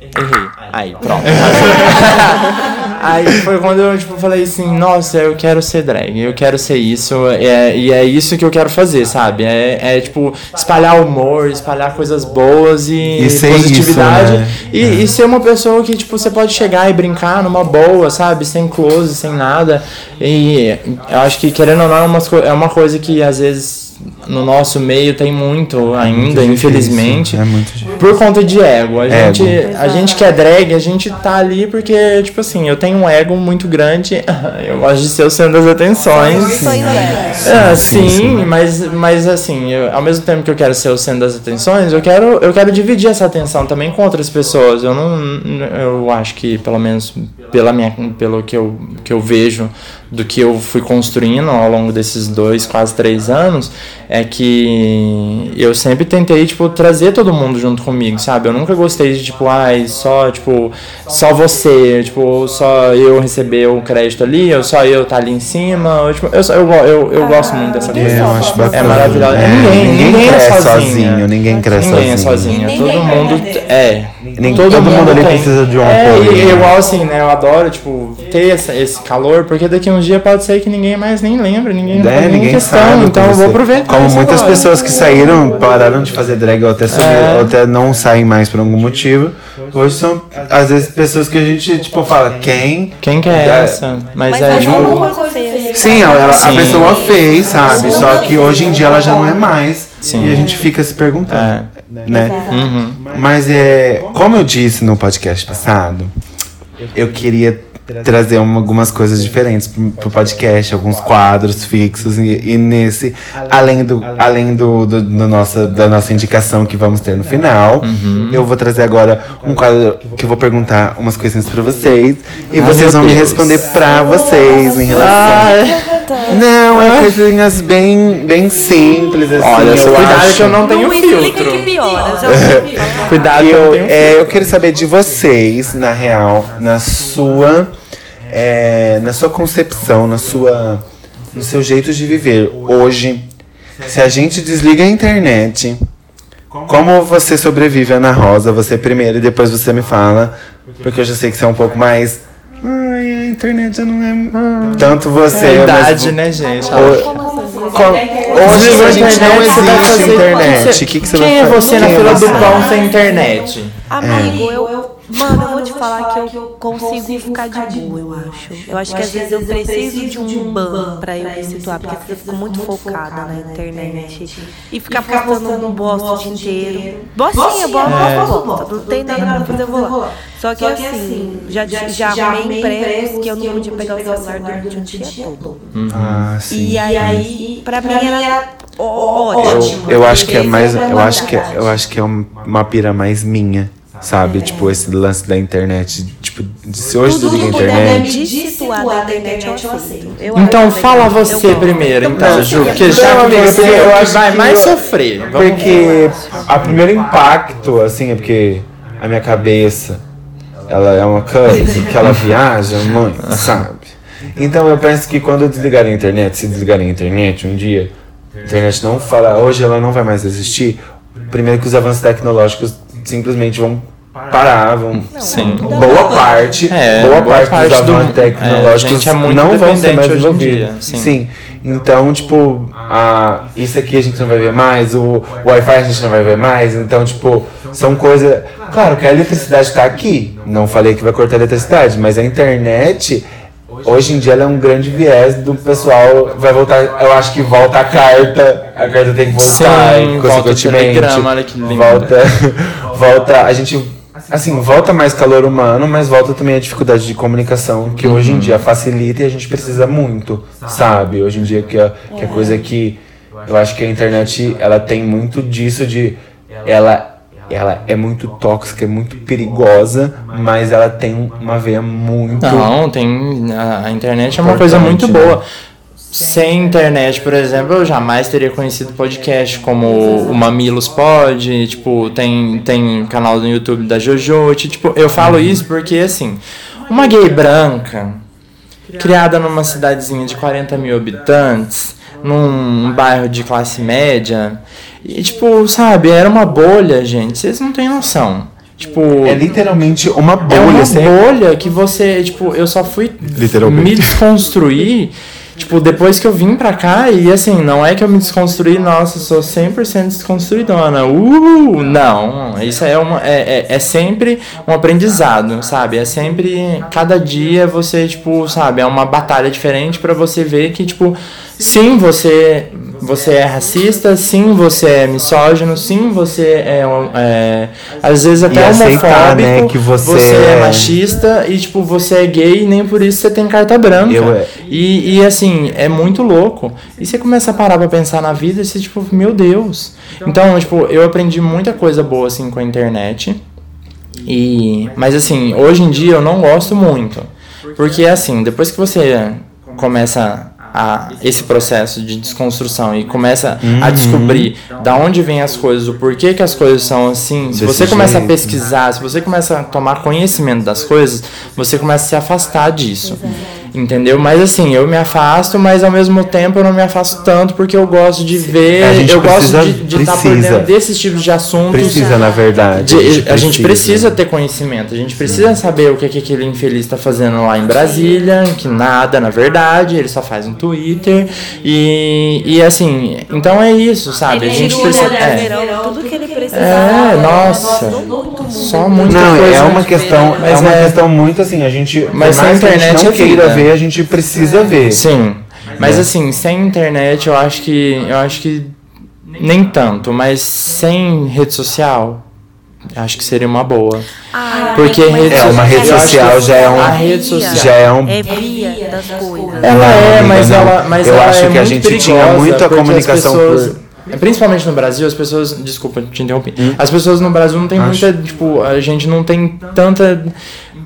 Errei. Aí, pronto. [laughs] aí foi quando eu tipo, falei assim, nossa, eu quero ser drag, eu quero ser isso, é, e é isso que eu quero fazer, sabe? É, é tipo, espalhar humor, espalhar coisas boas e, E ser positividade. isso, né? E, e ser uma pessoa que, tipo, você pode chegar e brincar numa boa, sabe? Sem close, sem nada. E eu acho que, querendo ou não, é uma, é uma coisa que às vezes no nosso meio tem muito ainda, Muito infelizmente. É muito. Por conta de ego. A Ego. gente, a gente que é drag, a gente tá ali porque, tipo assim, eu tenho um ego muito grande. [laughs] Eu gosto de ser o centro das atenções. Dela. É, Sim, sim, sim. mas, mas assim, eu- ao mesmo tempo que eu quero ser o centro das atenções, eu quero, eu quero dividir essa atenção também com outras pessoas. Eu não, eu acho que pelo menos pela minha, pelo que eu, que eu vejo do que eu fui construindo ao longo desses dois, quase três anos, é que eu sempre tentei, tipo, trazer todo mundo junto comigo, sabe? Eu nunca gostei de, tipo, ai, só, tipo, só você, tipo, só eu receber o crédito ali, ou só eu tá ali em cima, ou, tipo, eu, eu, eu, eu gosto muito dessa coisa. É, eu acho bacana. É maravilhoso. É, ninguém, ninguém, cresce é sozinho. sozinho, ninguém cresce Ninguém é sozinho. sozinho. Todo ninguém mundo é. Ninguém- todo mundo ali precisa de um é, apoio, E né? igual assim, né? Eu adoro, tipo, ter essa- esse calor, porque daqui uns dias pode ser que ninguém mais nem lembra, ninguém É, nem ninguém questão. sabe então como eu vou aproveitar. Como muitas agora. pessoas que saíram, pararam de fazer drag ou até, É. ou até não saem mais por algum motivo. Hoje são, às vezes, pessoas que a gente, tipo, fala, quem? Quem que é É. essa? Mas, Mas é, é tipo. uma coisa feia. Sim, ela, ela- a Sim. pessoa fez, sabe? Só que hoje em dia ela já não é mais. Sim. E a gente fica se perguntando, É. né? Uhum. Mas é, como eu disse no podcast passado, eu queria trazer uma- algumas coisas diferentes pro, pro podcast, alguns quadros fixos e, e nesse além do além do, do, do nossa da nossa indicação que vamos ter no final, eu vou trazer agora um quadro que eu vou perguntar umas coisinhas pra vocês e vocês vão me responder pra vocês em relação Não, é coisinhas bem bem simples assim. Olha, eu cuidado acho. que eu não tenho Não filtro. que piora. Já [laughs] Cuidado eu Eu, não tenho é, eu quero saber de vocês, na real, na sua, é, na sua concepção, na sua, no seu jeito de viver hoje. Se a gente desliga a internet, como você sobrevive, Ana Rosa? Você primeiro e depois você me fala, porque eu já sei que você é um pouco mais. Ai, a internet já não é tanto você. É a mas idade, né, gente? o- Co- Hoje a gente não você vai existe fazer- internet. O que, que você Quem vai é fazer? você na é fila do pão sem internet? Amigo, eu. Mano, eu vou te falar que eu consigo ficar de boa, eu acho. Eu acho que às vezes eu preciso de um ban pra eu me situar, porque às vezes eu fico muito focada na internet. E ficar postando um bosta o dia inteiro. Bostinha, bosta, bosta, bosta. Não tem nada pra fazer, eu vou lá. Só que assim, já, já arrumei empregos que eu não podia pegar o celular durante o dia todo. Ah, sim. E aí, pra mim era ótimo. eu acho que é mais. Eu acho que é, eu acho que é um- uma pira mais minha. Sabe? Tipo, esse lance da internet. Tipo, se hoje Tudo desliga a que puder me internet. desituar da internet eu aceito. Eu Então fala você Eu primeiro, então, Não, Ju, porque eu- já Não, amiga, porque eu é o que acho vai que mais eu- sofrer. Vamos- Porque a primeiro impacto, assim, é porque a minha cabeça, ela é uma coisa que ela viaja muito, [laughs] sabe? Então eu penso que quando desligarem a internet, se desligarem a internet um dia, a internet não fala, hoje ela não vai mais existir, primeiro que os avanços tecnológicos simplesmente vão parar, vão. Sim. Boa parte, É, boa, boa parte, parte dos do- avanços é, a tecnológicos gente é muito não vão ser mais dia, sim. sim. Então, tipo, a, isso aqui a gente não vai ver mais, o, o Wi-Fi a gente não vai ver mais. Então, tipo, são coisas. Claro que a eletricidade tá aqui. Não falei que vai cortar a eletricidade, mas a internet. Hoje em dia ela é um grande viés do pessoal. Vai voltar. Eu acho que volta a carta. A carta tem que voltar. Sim, e, volta consequentemente. telegrama, olha que lindo. Volta. volta. A gente. Assim, volta mais calor humano, mas volta também a dificuldade de comunicação, que hoje em dia facilita e a gente precisa muito, sabe? Hoje em dia que a, que a coisa que eu acho que a internet ela tem muito disso de ela ela é muito tóxica, é muito perigosa, mas ela tem uma veia muito Não, tem. A, internet é uma coisa muito né? boa. Sem internet, por exemplo, eu jamais teria conhecido podcast como o Mamilos Pod, tipo, tem, tem canal no YouTube da Jojo, tipo, eu falo isso porque, assim, uma gay branca, criada numa cidadezinha de 40 mil habitantes, num bairro de classe média, e, tipo, sabe, era uma bolha, gente, vocês não têm noção. Tipo, é literalmente uma é bolha, uma assim. bolha que você, tipo, eu só fui Literalmente. me desconstruir, tipo, depois que eu vim pra cá, e assim, não é que eu me desconstruí, nossa, sou 100% desconstruidona, uh, não, isso é, uma, é, é, é sempre um aprendizado, sabe, é sempre, cada dia você, tipo, sabe, é uma batalha diferente pra você ver que, tipo, sim, você, você é racista, sim, você é misógino, sim, você é, é às vezes até E aceitar, homofóbico, né, que você é é- machista e, tipo, você é gay e nem por isso você tem carta branca. Eu, é- E, e, assim, é muito louco. E você começa a parar pra pensar na vida e você, tipo, meu Deus. Então, tipo, eu aprendi muita coisa boa, assim, com a internet. E, mas, assim, hoje em dia eu não gosto muito. Porque, assim, depois que você começa a, esse processo de desconstrução e começa Uhum. a descobrir da onde vêm as coisas, o porquê que as coisas são assim, se Desse você começa a jeito. pesquisar, se você começa a tomar conhecimento das coisas, você começa a se afastar disso. Entendeu? Mas assim, eu me afasto, mas ao mesmo tempo eu não me afasto tanto porque eu gosto de ver, A gente eu gosto precisa- de estar por precisa. dentro desses tipos de assuntos. Precisa, na verdade. De- a, gente precisa ter conhecimento, a gente precisa saber o que, que aquele infeliz está fazendo lá em Brasília, que nada, na verdade, ele só faz um Twitter. E, e assim, então é isso, sabe? A Ele gente tirou precisa. É, verão, tudo que ele. É né? nossa, só muita Não, coisa. é uma questão, é Mas uma é- questão muito assim, a gente, Mas mais a que a gente internet não é ver, a gente precisa ver. Sim. Mas É. assim, sem internet eu acho que. Eu acho que nem tanto, mas sem rede social. Acho que seria uma boa. Ah, Porque rede É, uma rede social já é um- A rede social. Já é um. É via das coisas. Ela é, mas ela, mas Eu ela acho é que a gente tinha muita comunicação pessoas- por- Principalmente no Brasil, as pessoas. Desculpa te interromper. Hum? As pessoas no Brasil não tem Acho. muita. Tipo, a gente não tem tanta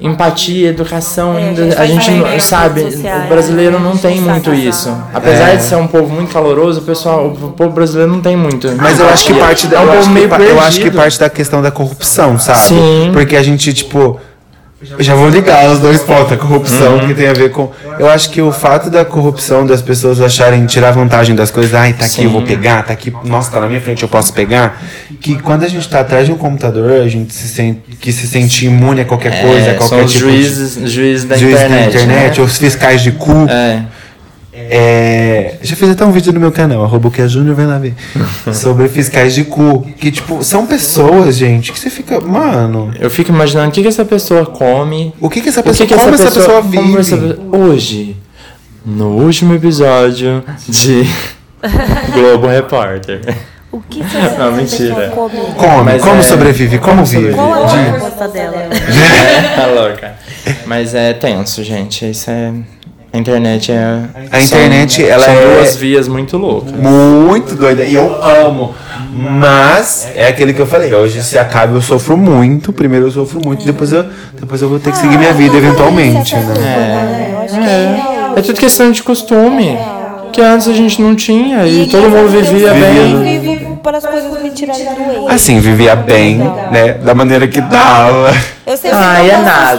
empatia, educação É, ainda. a gente A gente, não- sabe? sociais, O brasileiro não tem muito isso. Apesar É. de ser um povo muito caloroso, o pessoal, o povo brasileiro não tem muito. Mas eu acho que empatia. parte da, é um eu, povo acho que, eu acho que parte da questão da corrupção, sabe? Sim. Porque a gente, tipo. Eu já vou ligar os dois pontos, a corrupção Uhum. que tem a ver com. Eu acho que o fato da corrupção das pessoas acharem tirar vantagem das coisas, ai, tá aqui, eu vou Sim. pegar, tá aqui, nossa, tá na minha frente, eu posso pegar. Que quando a gente tá atrás de um computador, a gente se sente, que se sente imune a qualquer É, coisa, a qualquer são os tipo juízes, juízes da de juiz internet. na internet, né? os fiscais de cu. É. É, já fiz até um vídeo no meu canal, arroba que é Júnior, vai lá ver. [laughs] sobre fiscais de cu. Que, tipo, são pessoas, gente, que você fica, mano, Eu fico imaginando o que, que essa pessoa come. o que que essa O que pessoa, que como essa pessoa, como vive? essa pe- Hoje, no último episódio de [laughs] Globo Repórter. O que você Não, mentira. come? Come, Mas como é- sobrevive, como, como vive. sobrevive? Qual a De- dela? [laughs] tá louca. Mas é tenso, gente. Isso é. A internet é. A internet, ela são é- duas vias muito loucas. Muito doida. E eu amo. Mas é aquele que eu falei, hoje se acaba eu sofro muito. Primeiro eu sofro muito, depois eu, depois eu vou ter que seguir minha vida eventualmente, né? É. É tudo questão de costume. Que antes a gente não tinha e todo mundo vivia bem. Vivo para as coisas me tirarem do eixo. Assim, vivia bem, né? Da maneira que dava. Eu Ah, fui é nada.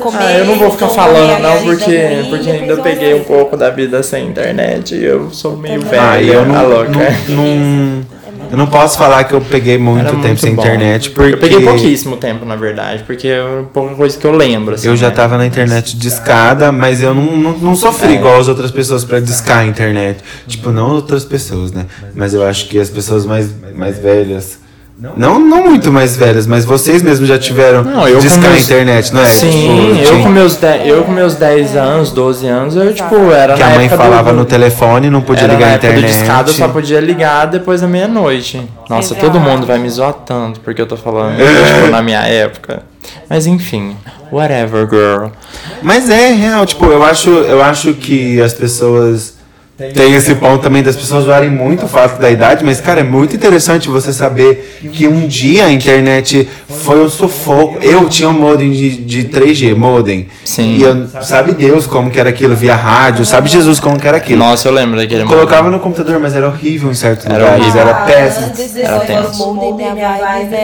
comer. Ah, eu não vou ficar falando não, porque, porque ainda eu peguei um pouco da vida sem internet e eu sou meio velho. Ah, e eu não, a louca. não, não- eu não posso falar que eu peguei muito Era tempo muito sem bom. internet, porque Eu peguei pouquíssimo tempo, na verdade, porque é pouca coisa que eu lembro. Assim, eu já né? tava na internet discada, mas eu não, não, não sofri igual as outras pessoas pra discar a internet. Tipo, não outras pessoas, né? Mas eu acho que as pessoas mais, mais velhas. Não, não muito mais velhas, mas vocês mesmos já tiveram Não, eu discar a meus- internet, não é? Sim, Tipo, eu, com meus de, eu com meus 10 anos, 12 anos, eu, tipo, era que na a mãe época falava do, no telefone, não podia era ligar na a época internet. do discado, eu só podia ligar depois da meia-noite. Nossa, todo mundo vai me zoar tanto porque eu tô falando, tipo, na minha época. Mas enfim, whatever, girl. Mas é real, tipo, eu acho, eu acho que as pessoas têm esse ponto também das pessoas zoarem muito o fato da idade, mas cara, é muito interessante você saber que um dia a internet foi um sufoco. Eu tinha um modem de, de 3G, modem. Sim. E eu, sabe Deus como que era aquilo via rádio, sabe Jesus como que era aquilo. Nossa, eu lembro daquele Colocava no computador, mas era horrível em certos Era lugares, horrível. era péssimo. Era tenso.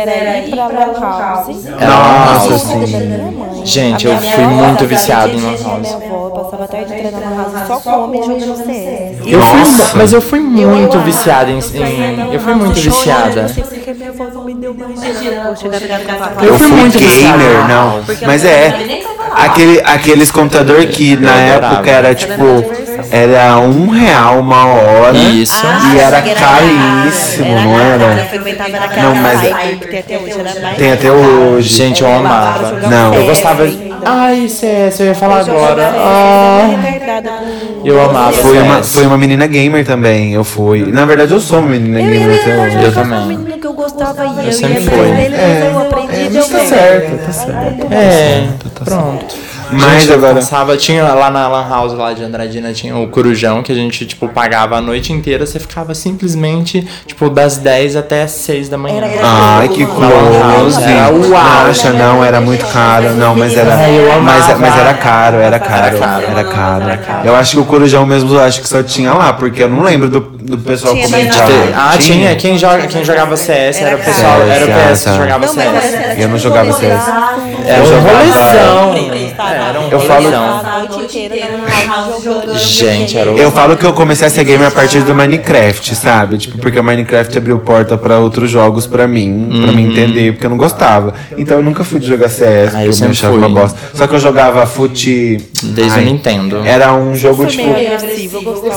Era ir pra. Nossa, sim. Gente, eu fui muito viciado em Lan House. Minha avó eu passava a tarde treinando na Lan House só com homem jogando CS. Eu fui, mas eu fui muito viciada em, em- Eu fui muito viciada. Eu fui muito gamer, não. Mas é. Aquele, aqueles computador que na época era tipo. Era um real uma hora. Isso. E era caríssimo, não era? Eu frequentava era Não, mas- tem até hoje. Era Tem até hoje. Gente, eu amava. Não. Eu gostava. Ai, CS, eu ia falar agora. Ah, eu amava. Foi uma, foi uma menina gamer também. Eu fui. Na verdade, eu sou uma menina gamer até hoje. Eu também. que eu gostava eu, sempre fui. mas eu aprendi É, e mas tá certo, tá certo. É, pronto. Mas Gente, eu agora. Passava, tinha lá na Lan House lá de Andradina, tinha o Corujão, que a gente, tipo, pagava a noite inteira. Você ficava simplesmente, tipo, das 10 até as 6 da manhã. Ai, que Na Lan House, close. era uau. Nossa, não, era muito caro. Não, mas era. Ai, eu amava. Mas, mas era caro, era caro. Era caro, Era era. Eu acho que o Corujão mesmo, eu acho que só tinha lá, porque eu não lembro do, do pessoal Tinha comentar. Ah, tinha. Quem, joga, quem jogava CS era o pessoal, era o PS que jogava CS. era Eu não jogava CS. Era um jogava- rolezão. Era um Eu falo-. Gente, era o... Eu falo que eu comecei a ser gamer a partir do Minecraft, sabe? Tipo, porque o Minecraft abriu porta pra outros jogos pra mim, pra mim entender, porque eu não gostava. Então eu nunca fui de jogar CS, Ah, porque eu me sempre achava fui. uma bosta. Só que eu jogava fute. Desde Ai, o Nintendo. Era um jogo tipo.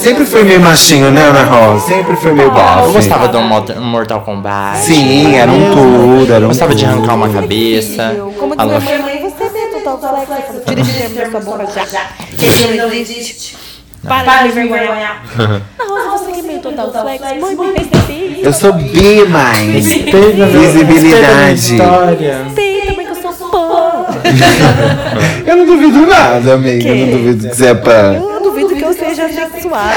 Sempre fui meio machinho, né, Ana Rosa? Sempre fui meio bosta. Eu gostava do Mot- Mortal Kombat. Sim, era um tudo, era Eu um gostava de arrancar uma cabeça. Como Alô. Minha mãe, você vê total flex. Tira esse termo da sua boca já. Ele não existe. Para, Para de me envergonhar. [laughs] Não, você que meio total flex, mãe. Eu sou bi, mãe. Respeita, Visibilidade. Também que eu sou pã. [laughs] Eu não duvido nada, amiga. Eu não duvido que você é pã. Seja sexuada.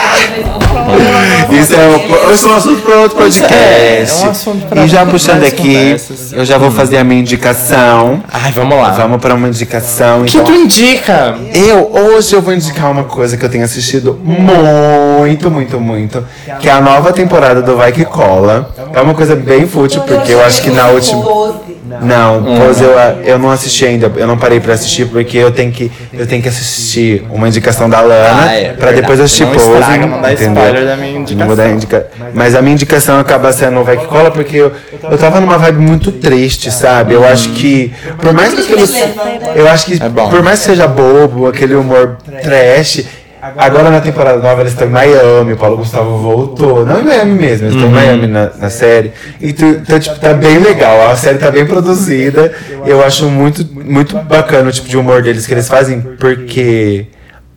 Isso é um, isso é um assunto para outro podcast. É, é um assunto pra e já puxando aqui, conversas. eu já vou fazer a minha indicação. Ai, vamos lá. Vamos para uma indicação. O que então. tu indica? Eu, hoje eu vou indicar uma coisa que eu tenho assistido muito, muito, muito. Que é a nova temporada do Vai Que Cola. É uma coisa bem fútil, porque eu acho que na última. Não, pois eu, eu não assisti ainda. Eu não parei pra assistir porque eu tenho que, eu tenho que assistir uma indicação da Lana Ah, é, pra verdade. depois assistir Não Pose. estraga, não dá entendeu? spoiler da minha Não vou dar indica... Mas a minha indicação acaba sendo o Vai Que Cola porque eu, eu tava numa vibe muito triste, sabe? Eu acho que, por mais que aquilo. Eu acho que, É por mais que seja bobo, aquele humor trash. Agora na temporada nova eles estão em Miami, o Paulo Gustavo voltou. Não em Miami mesmo, eles estão em Miami na, na série. E então, tipo, tá bem legal. A série tá bem produzida. Eu acho muito, muito bacana o tipo de humor deles que eles fazem, porque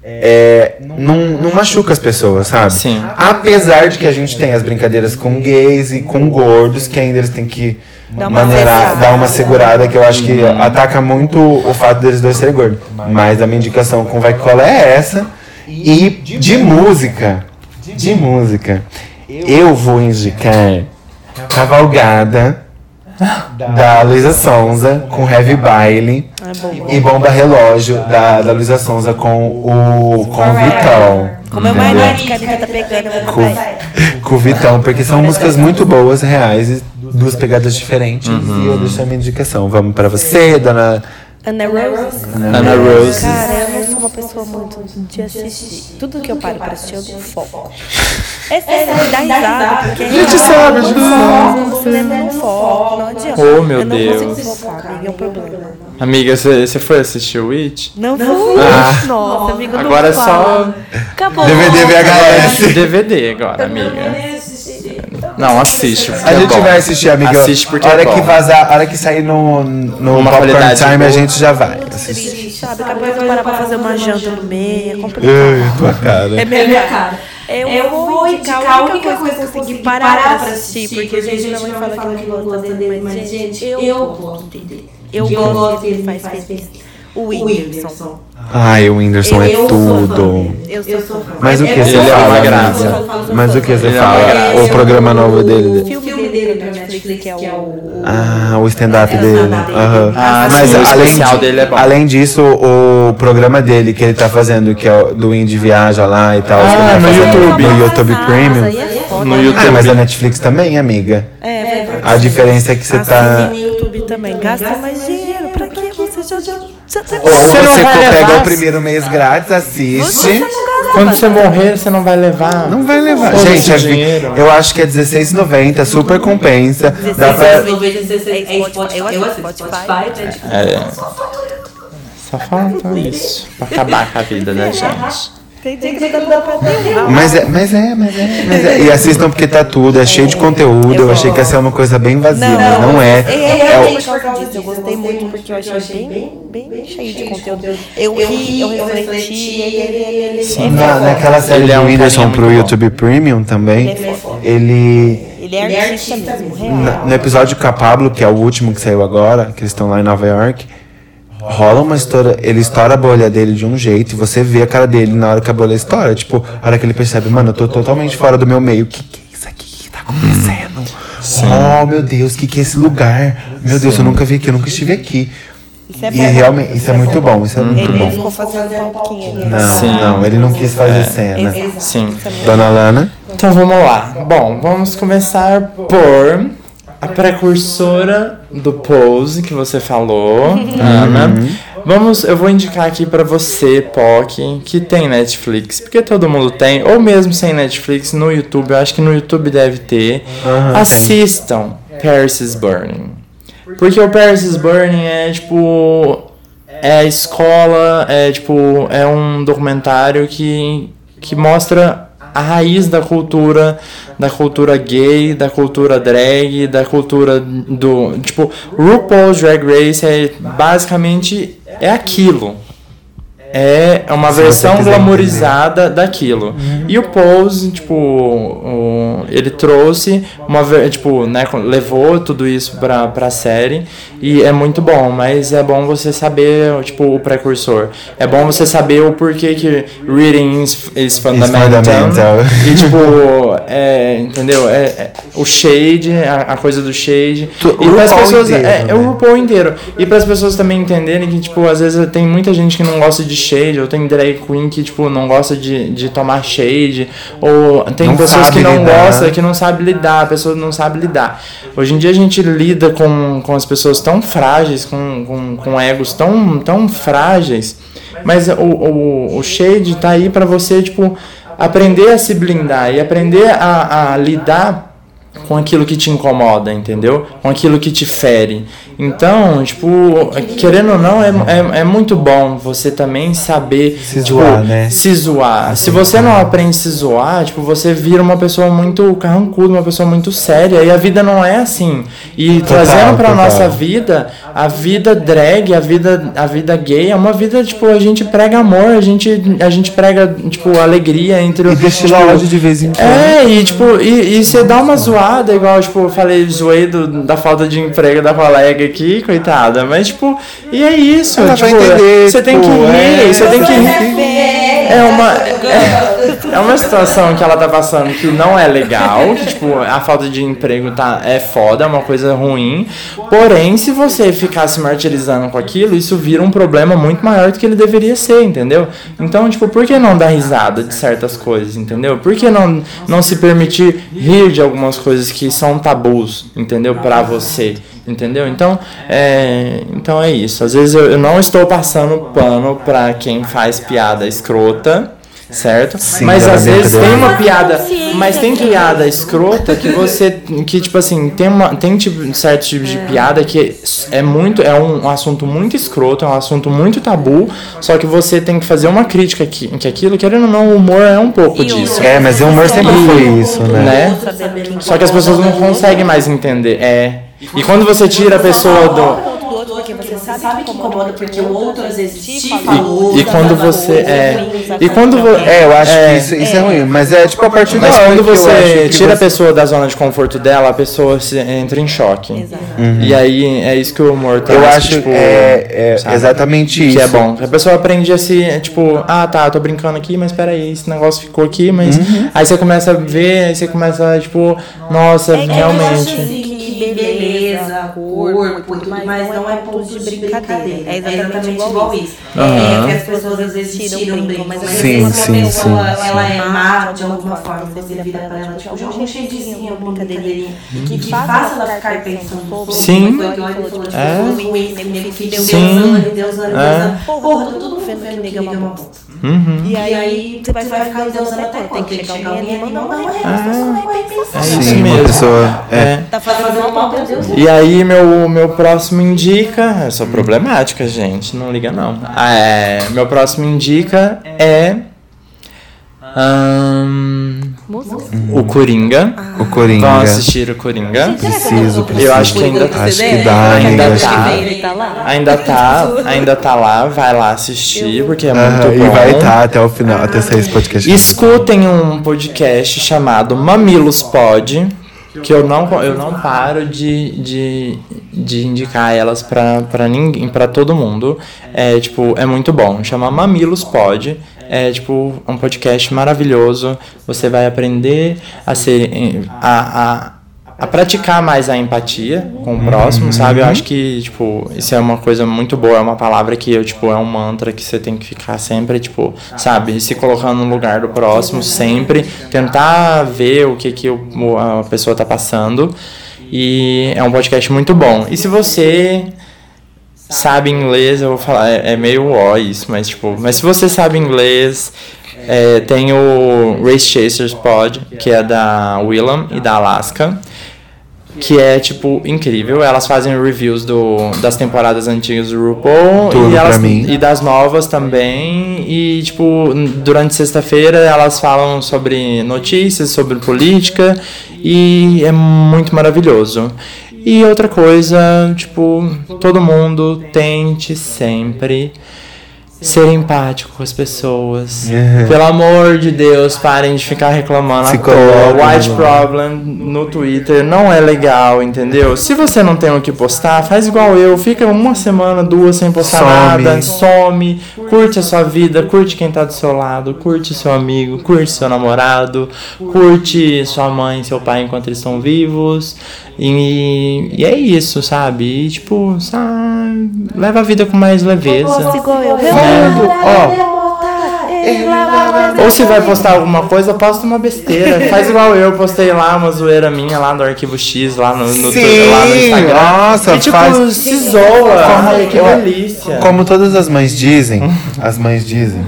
é, não, não machuca as pessoas, sabe? Sim. Apesar de que a gente tem as brincadeiras com gays e com gordos, que ainda eles têm que uma maneirar, dar uma segurada, que eu acho que ataca muito o fato deles dois serem gordos. Mas a minha indicação com Vai Que Cola é essa. E de música, de música, eu vou indicar Cavalgada da Luísa Sonza com Heavy Baile e Bomba Relógio da, da Luísa Sonza com o, com o Vitão. Como é mais que a Anitta tá pegando, eu com, com o Vitão, porque são músicas muito boas, reais, e duas pegadas diferentes. E eu deixo a minha indicação. Vamos pra você, dona. Ana Rose. Ana Rose. Cara, eu não sou uma pessoa muito de assistir. Tudo que eu paro pra assistir, eu dou foco. É sério, me dá risada, porque... A gente sabe, a gente sabe. Cinema eu não foco, não adianta. Oh, meu eu não Deus. consigo focar, amiga, é um problema. Amiga, você você foi assistir o Witch? Não fui. Ah. Nossa, amigo, não Agora é só Acabou. DVD VHS. DVD agora, amiga. Não, assiste. A é gente bom. vai assistir, amiga. Assiste porque a hora é bom. que vazar, a hora que sair no, no Uma Popcorn Time, a boa. gente já vai. assistir. Triste, sabe? Acabou de parar pra fazer uma janta no meio, é complicado. Ai, tua cara. É minha cara. Eu, vou indicar a única coisa que eu consegui parar pra assistir, porque gente, minha mãe fala que não gosta dele, mas gente, eu gosto dele. Eu gosto dele, faz feliz. O Whindersson. Ai, o Whindersson é Eu sou fã tudo. Eu sou fã. Mas o que você é uma fala? graça. amiga? Mas o que você é fala? graça. O programa novo O dele. filme dele pra Netflix, que é o... Ah, o stand-up dele. Aham. Ah, Mas sim, o além, dele é bom. além disso, o programa dele que ele tá fazendo, que é o do Indy Viaja lá e tal. Ah, tá no YouTube. No YouTube Premium. é foda. No Ah, YouTube. mas a Netflix também, amiga. É. A diferença é que você tá. No YouTube também. Gasta mais dinheiro. Você já tá Ou Você você, não vai pega o primeiro mês grátis, assiste. Quando você morrer, você não vai levar. Não vai levar. Foda-se Gente, é- dinheiro. eu acho que é R$16,90, super compensa. Dá pra... Eu É é Spotify, eu assisto Spotify. Né? Tipo, É. Só falta isso. Pra acabar com a vida da gente. Tem dia que não dá pra ter um Mas é, mas é, mas é, mas é. E assistam porque tá tudo, é cheio de conteúdo. Eu achei que ia ser uma coisa bem vazia, mas não é. É, É eu gostei muito porque eu achei bem, bem, bem cheio de conteúdo. Eu ri, eu refleti, e ele, ele, ele, Na, naquela série é um Whindersson pro. YouTube Premium também, Ele é ele. é artista mesmo, real. no episódio com a Pablo, que é o último que saiu agora, que eles estão lá em Nova York, rola uma história. Ele estoura a bolha dele de um jeito e você vê a cara dele na hora que a bolha estoura. Tipo, a hora que ele percebe, mano, eu tô totalmente fora do meu meio. O que, que é isso aqui que tá acontecendo? Oh, meu Deus, o que, que é esse lugar? Meu Deus, eu nunca vi aqui, eu nunca estive aqui. Isso é E bom. realmente, isso é muito bom, isso é muito Ele bom. ficou fazendo pouquinho. Não, Sim. não, ele não quis fazer cena. Sim. Dona Lana? Então vamos lá. Bom, vamos começar por a precursora do pose que você falou, Ana. Vamos, eu vou indicar aqui pra você, POC, que tem Netflix, porque todo mundo tem, ou mesmo sem Netflix, no YouTube, eu acho que no YouTube deve ter. Assistam Paris is Burning. Porque o Paris is Burning é tipo. É a escola, é tipo. É um documentário que, que mostra a raiz da cultura, da cultura gay, da cultura drag, da cultura do. Tipo, RuPaul's Drag Race é basicamente. É aquilo. É uma Se versão quiser glamourizada daquilo. E o Pose, tipo, o- ele trouxe uma, tipo, né, levou tudo isso pra, pra série e é muito bom, mas é bom você saber, tipo, o precursor. É bom você saber o porquê que reading is, is fundamental. fundamental. E tipo, é, entendeu? É, é o shade, a, a coisa do shade. Tu- e as pessoas, inteiro, é, é o né? RuPaul inteiro. E para as pessoas também entenderem que, tipo, às vezes tem muita gente que não gosta de shade, ou tem drag queen que, tipo, não gosta de, de tomar shade, ou tem Não pessoas que não lidar. gostam, que não sabe lidar, a pessoa não sabe lidar. Hoje em dia a gente lida com, com as pessoas tão frágeis, com, com, com egos tão, tão frágeis, mas o, o, o shade tá aí para você, tipo, aprender a se blindar e aprender a, a lidar com aquilo que te incomoda, entendeu? Com aquilo que te fere. Então, tipo, querendo ou não, é, é, é muito bom você também saber Se tipo, zoar, né? se zoar. Se você não aprende a se zoar, tipo, você vira uma pessoa muito carrancuda, uma pessoa muito séria. E a vida não é assim. E Total, trazendo pra total. nossa vida, a vida drag, a vida, a vida gay é uma vida, tipo, a gente prega amor, a gente, a gente prega, tipo, alegria entre E destila tipo, ódio de vez em quando. é, e tipo, e, e você dá uma zoada, igual, tipo, eu falei, zoei do, da falta de emprego da colega aqui, coitada. Mas, tipo, e é isso. Ela tipo, vai entender, você tem que tipo, rir, é- você tem que rir. É uma, é, é uma situação que ela tá passando que não é legal, [laughs] que, tipo, a falta de emprego tá, é foda, é uma coisa ruim. Porém, se você ficar se martirizando com aquilo, isso vira um problema muito maior do que ele deveria ser, entendeu? Então, tipo, por que não dar risada de certas coisas, entendeu? Por que não, não se permitir rir de algumas coisas que são tabus, entendeu? Pra você. Entendeu? Então é, então é isso. Às vezes eu, eu não estou passando pano pra quem faz piada escrota, certo? Sim, mas às vezes é. tem uma piada, mas tem piada escrota que você que tipo assim, tem uma tem tipo certos tipos de piada que é muito é um, assunto muito escroto, é um assunto muito tabu, só que você tem que fazer uma crítica que, que aquilo, querendo ou não, o humor é um pouco disso. É, mas o humor sempre foi isso, né? Né? Só que as pessoas não conseguem mais entender. É. E quando você tira a pessoa do. Porque você sabe que incomoda porque o outro às vezes te falou. E quando você. É. E quando É, eu acho É. que isso, isso é ruim, mas é tipo a partir Mas da hora quando que eu você acho que tira a você- pessoa da zona de conforto dela, a pessoa se entra em choque. E aí é isso que o humor traz. Eu que, acho tipo, que é, é exatamente Que isso. é bom. A pessoa aprende a se, é, tipo, ah, tá, eu tô brincando aqui, mas peraí, esse negócio ficou aqui, mas. Uhum. Aí você começa a ver, aí você começa, tipo, nossa, Eu acho realmente. Assim que beleza, corpo e tudo mais não é ponto de brincadeira. É exatamente igual isso. É que as pessoas às vezes tiram brinco, mas às Sim, vezes sim, uma pessoa sim, ela é má de alguma forma, você vira pra ela, tipo, joga um shadezinho, uma brincadeirinha, que, que faça ela ficar pensando Sim. É. Sim. deusando, deusando, É. deusando. Porra, tá todo mundo vendo que nega é uma bosta. Uhum. E aí você vai ficar deusando até quando? Tem que chegar alguém ali e mandar uma real, as pessoas não vai pensar. É isso mesmo. pessoa. É. É. Tá fazendo mal pra Deus. E aí, meu, meu próximo indica. Eu sou problemática, gente. Não liga, não. Ah, É, meu próximo indica é. Ahn, o Coringa. O Coringa. Vão assistir o Coringa. Preciso, preciso. Eu acho que ainda tá. Acho que dá, Ainda tá. Ele tá lá. Ainda tá, [laughs] ainda tá lá, vai lá assistir, porque é muito Aham, bom. E vai estar até o final, até sair esse podcast. Escutem um podcast chamado Mamilos Pod, que eu não, eu não paro de, de, de indicar elas pra, pra ninguém, pra todo mundo. É, tipo, é muito bom. Chama Mamilos Pod. É, tipo, um podcast maravilhoso. Você vai aprender a ser... a, a, a praticar mais a empatia com o próximo, sabe? Eu acho que, tipo, isso é uma coisa muito boa, é uma palavra que eu, tipo, é um mantra que você tem que ficar sempre, tipo, sabe? Se colocando no lugar do próximo sempre, tentar ver o que que o- a pessoa tá passando. E é um podcast muito bom. E se você sabe inglês, eu vou falar, é, é meio ó isso, mas tipo, mas se você sabe inglês, é, tem o Race Chasers Pod, que é da Willam e da Alaska, que é tipo incrível. Elas fazem reviews do, das temporadas antigas do RuPaul Tudo e, elas, e das novas também. E tipo, durante sexta-feira elas falam sobre notícias, sobre política e é muito maravilhoso. E outra coisa, tipo, todo mundo tente sempre ser empático com as pessoas. Uhum. Pelo amor de Deus, parem de ficar reclamando Se à toa. coloca White Problem no Twitter não é legal, entendeu? Se você não tem o que postar, faz igual eu. Fica uma semana, duas sem postar Some. nada. Some. Curte a sua vida, curte quem tá do seu lado, curte seu amigo, curte seu namorado, curte sua mãe, seu pai enquanto eles estão vivos. E, e é isso, sabe? E, tipo, sabe, leva a vida com mais leveza. Igual eu. Né? Ó, ou se vai postar alguma coisa, posta uma besteira. [laughs] Faz igual eu, postei lá uma zoeira minha lá no arquivo X, lá no, no, Sim, lá no Instagram. nossa, e tipo, faz- se zoa. Como Ai, que eu- delícia. Como todas as mães dizem, as mães dizem,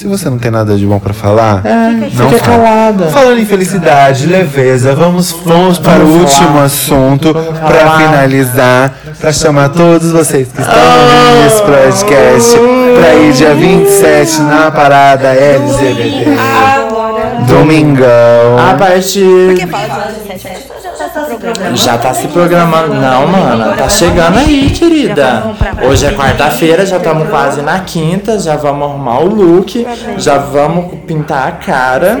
se você não tem nada de bom pra falar, É, não fica fala. calada. Falando em felicidade, leveza, vamos, vamos para o último falar. assunto para finalizar, para chamar todos vocês que estão ouvindo esse podcast para ir dia 27 na parada LGBT. Domingão. A partir. Fala de 17, já tá se programando. Já tá se programando. Não, mano, tá chegando aí, querida. Hoje é quarta-feira, já estamos quase na quinta, já vamos arrumar o look, já vamos pintar a cara.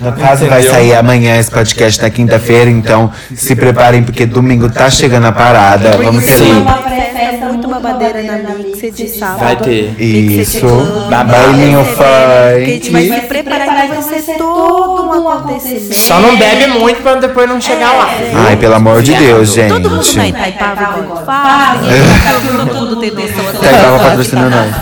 No caso, vai sair amanhã esse podcast na quinta-feira, então se preparem porque domingo tá chegando a parada. Vamos ter. Uma pré-festa muito babadeira na de sábado. Vai ter. Isso, bailinho Que a gente vai se preparar, então vai ser todo um acontecimento. Só não bebe muito pra depois não chegar lá. Ai, pelo amor de Deus, gente. Todo mundo tá em Taipava igual fala, ninguém tá todo mundo tem noção do que Taipava tá patrocina nós.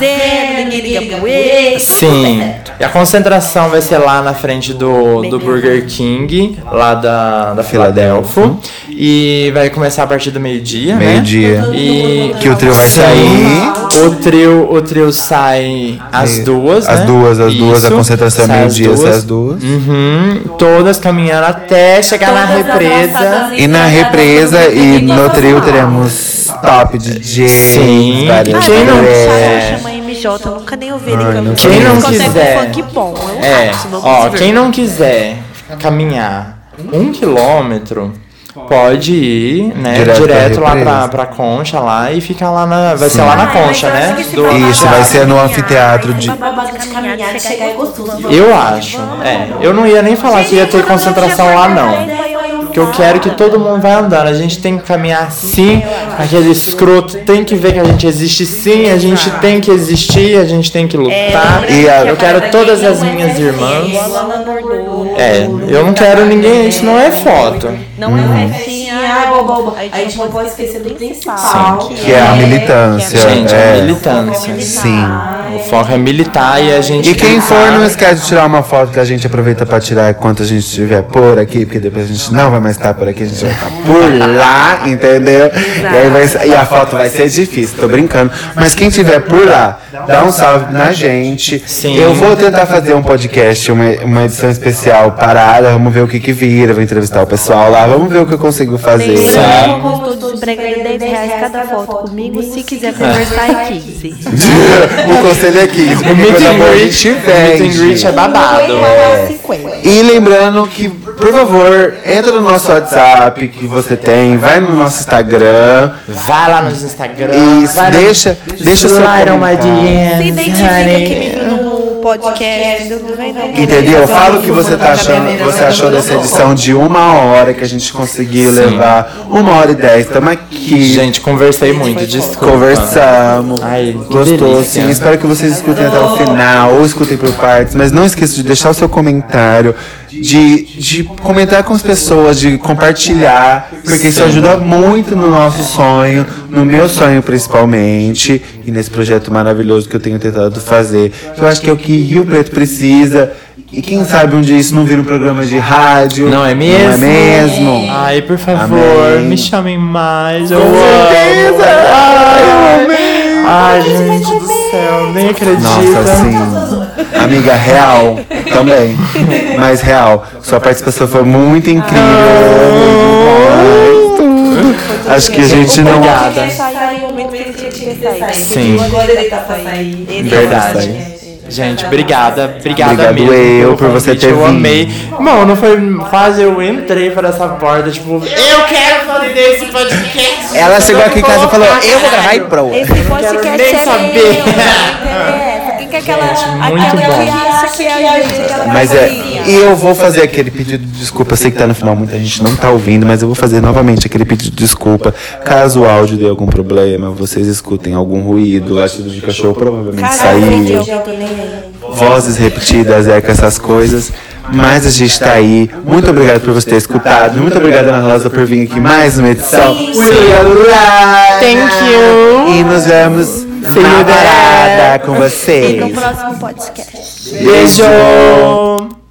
Sim. E a concentração vai ser lá na frente do, do Burger King, lá da, da Filadélfia. E vai começar a partir do meio-dia, né? Meio-dia. E Que o trio vai sair. O trio, o trio sai às duas, Às né? duas, às duas, a Isso. concentração é meio-dia, sai às duas. Uhum. Todas caminhando até chegar na represa. E na represa e no trio teremos top DJ, Sim. várias Quem não- mulheres. É. Eu nunca nem ouvi ele não Quem não quiser. um funk bom. É, ó, quem não quiser caminhar um quilômetro, pode ir, né, Direto direto, lá pra, pra concha lá e ficar lá na. Vai ser lá na concha, né? do Isso, vai ser no anfiteatro de. É. Eu acho. É, eu não ia nem falar que ia ter concentração lá, não. Porque eu quero que todo mundo vai andando. A gente tem que caminhar sim. Aquele escroto tem que ver que a gente existe sim. A gente tem que existir. A gente tem que lutar. E Eu quero todas as minhas irmãs. É, eu não quero ninguém. Isso não é foto. Não é festinha, ai, bobo. A gente não pode esquecer do principal. Que é a militância. Gente, é. é militância. Sim. O foco é militar e a gente. E quem for, não esquece de tirar uma foto que a gente aproveita pra tirar enquanto a gente estiver por aqui, porque depois a gente não vai mais estar por aqui, a gente vai estar por lá, entendeu? E, aí vai- e a foto vai ser difícil, tô brincando. Mas quem estiver por lá, dá um salve na gente. Sim. Eu vou tentar fazer um podcast, uma, uma edição especial parada, vamos ver o que que vira, vou entrevistar o pessoal lá, vamos ver o que eu consigo fazer. Lembrando, como estou desempregando 10 reais cada foto comigo. Se quiser conversar, é 15. [laughs] o conselho é 15, O meet and greet, gente o meet and greet vende. é babado. É 50. E lembrando que, por favor, entra no nosso WhatsApp que você tem, vai no nosso Instagram. Vai lá nos Instagram. Isso, deixa, deixa o seu comentário. Se identifica honey. aqui no podcast. Vem não. Entendeu? Fala o que você tá achando, você achou dessa edição de uma hora que a gente conseguiu levar. Uma hora e dez, estamos aqui. Gente, conversei muito, desculpa. Conversamos, Ai, gostou delícia. sim. Espero que vocês escutem até o final ou escutem por partes, mas não esqueça de deixar o seu comentário, de, de comentar com as pessoas, de compartilhar, porque isso ajuda muito no nosso sonho, no meu sonho principalmente, e nesse projeto maravilhoso que eu tenho tentado fazer. que Eu acho que é o que Rio Preto precisa. E quem sabe um dia isso não vira um programa de rádio. Não é mesmo? Não é mesmo? Ai, por favor, Amém. me chamem mais. Eu Com amo. certeza! Ai, Amém! Ai, gente do céu, nem acredito. Nossa, sim. Amiga, real também. Mas real. Sua participação foi muito incrível. Tudo. Acho que a gente não. Obrigada. Sair o momento que ele tinha que sair. Sim. Tá pra sair. ele Verdade. Gente, obrigada, obrigada Obrigado mesmo. eu por você ter Eu vindo. amei. Mano, não foi quase eu entrei por essa porta, tipo, eu quero fazer esse podcast. Ela chegou aqui em casa e falou: Eu vou gravar e pro. Esse podcast nem é saber. meu. Que aquela, Gente, aquela que acha que é a gente, aquela Mas é, e eu vou fazer aquele pedido de desculpa. Eu sei que tá no final, muita gente não tá ouvindo, mas eu vou fazer novamente aquele pedido de desculpa. Caso o áudio dê algum problema, vocês escutem algum ruído, latido de cachorro provavelmente saiu, vozes repetidas, eco, essas coisas. Mas a gente tá aí. Muito obrigado por você ter escutado. Muito obrigado, Ana Rosa, por vir aqui mais uma edição. Sim, We are live. Thank you. E nos vemos See you na there. parada com E vocês. no próximo podcast. Beijo!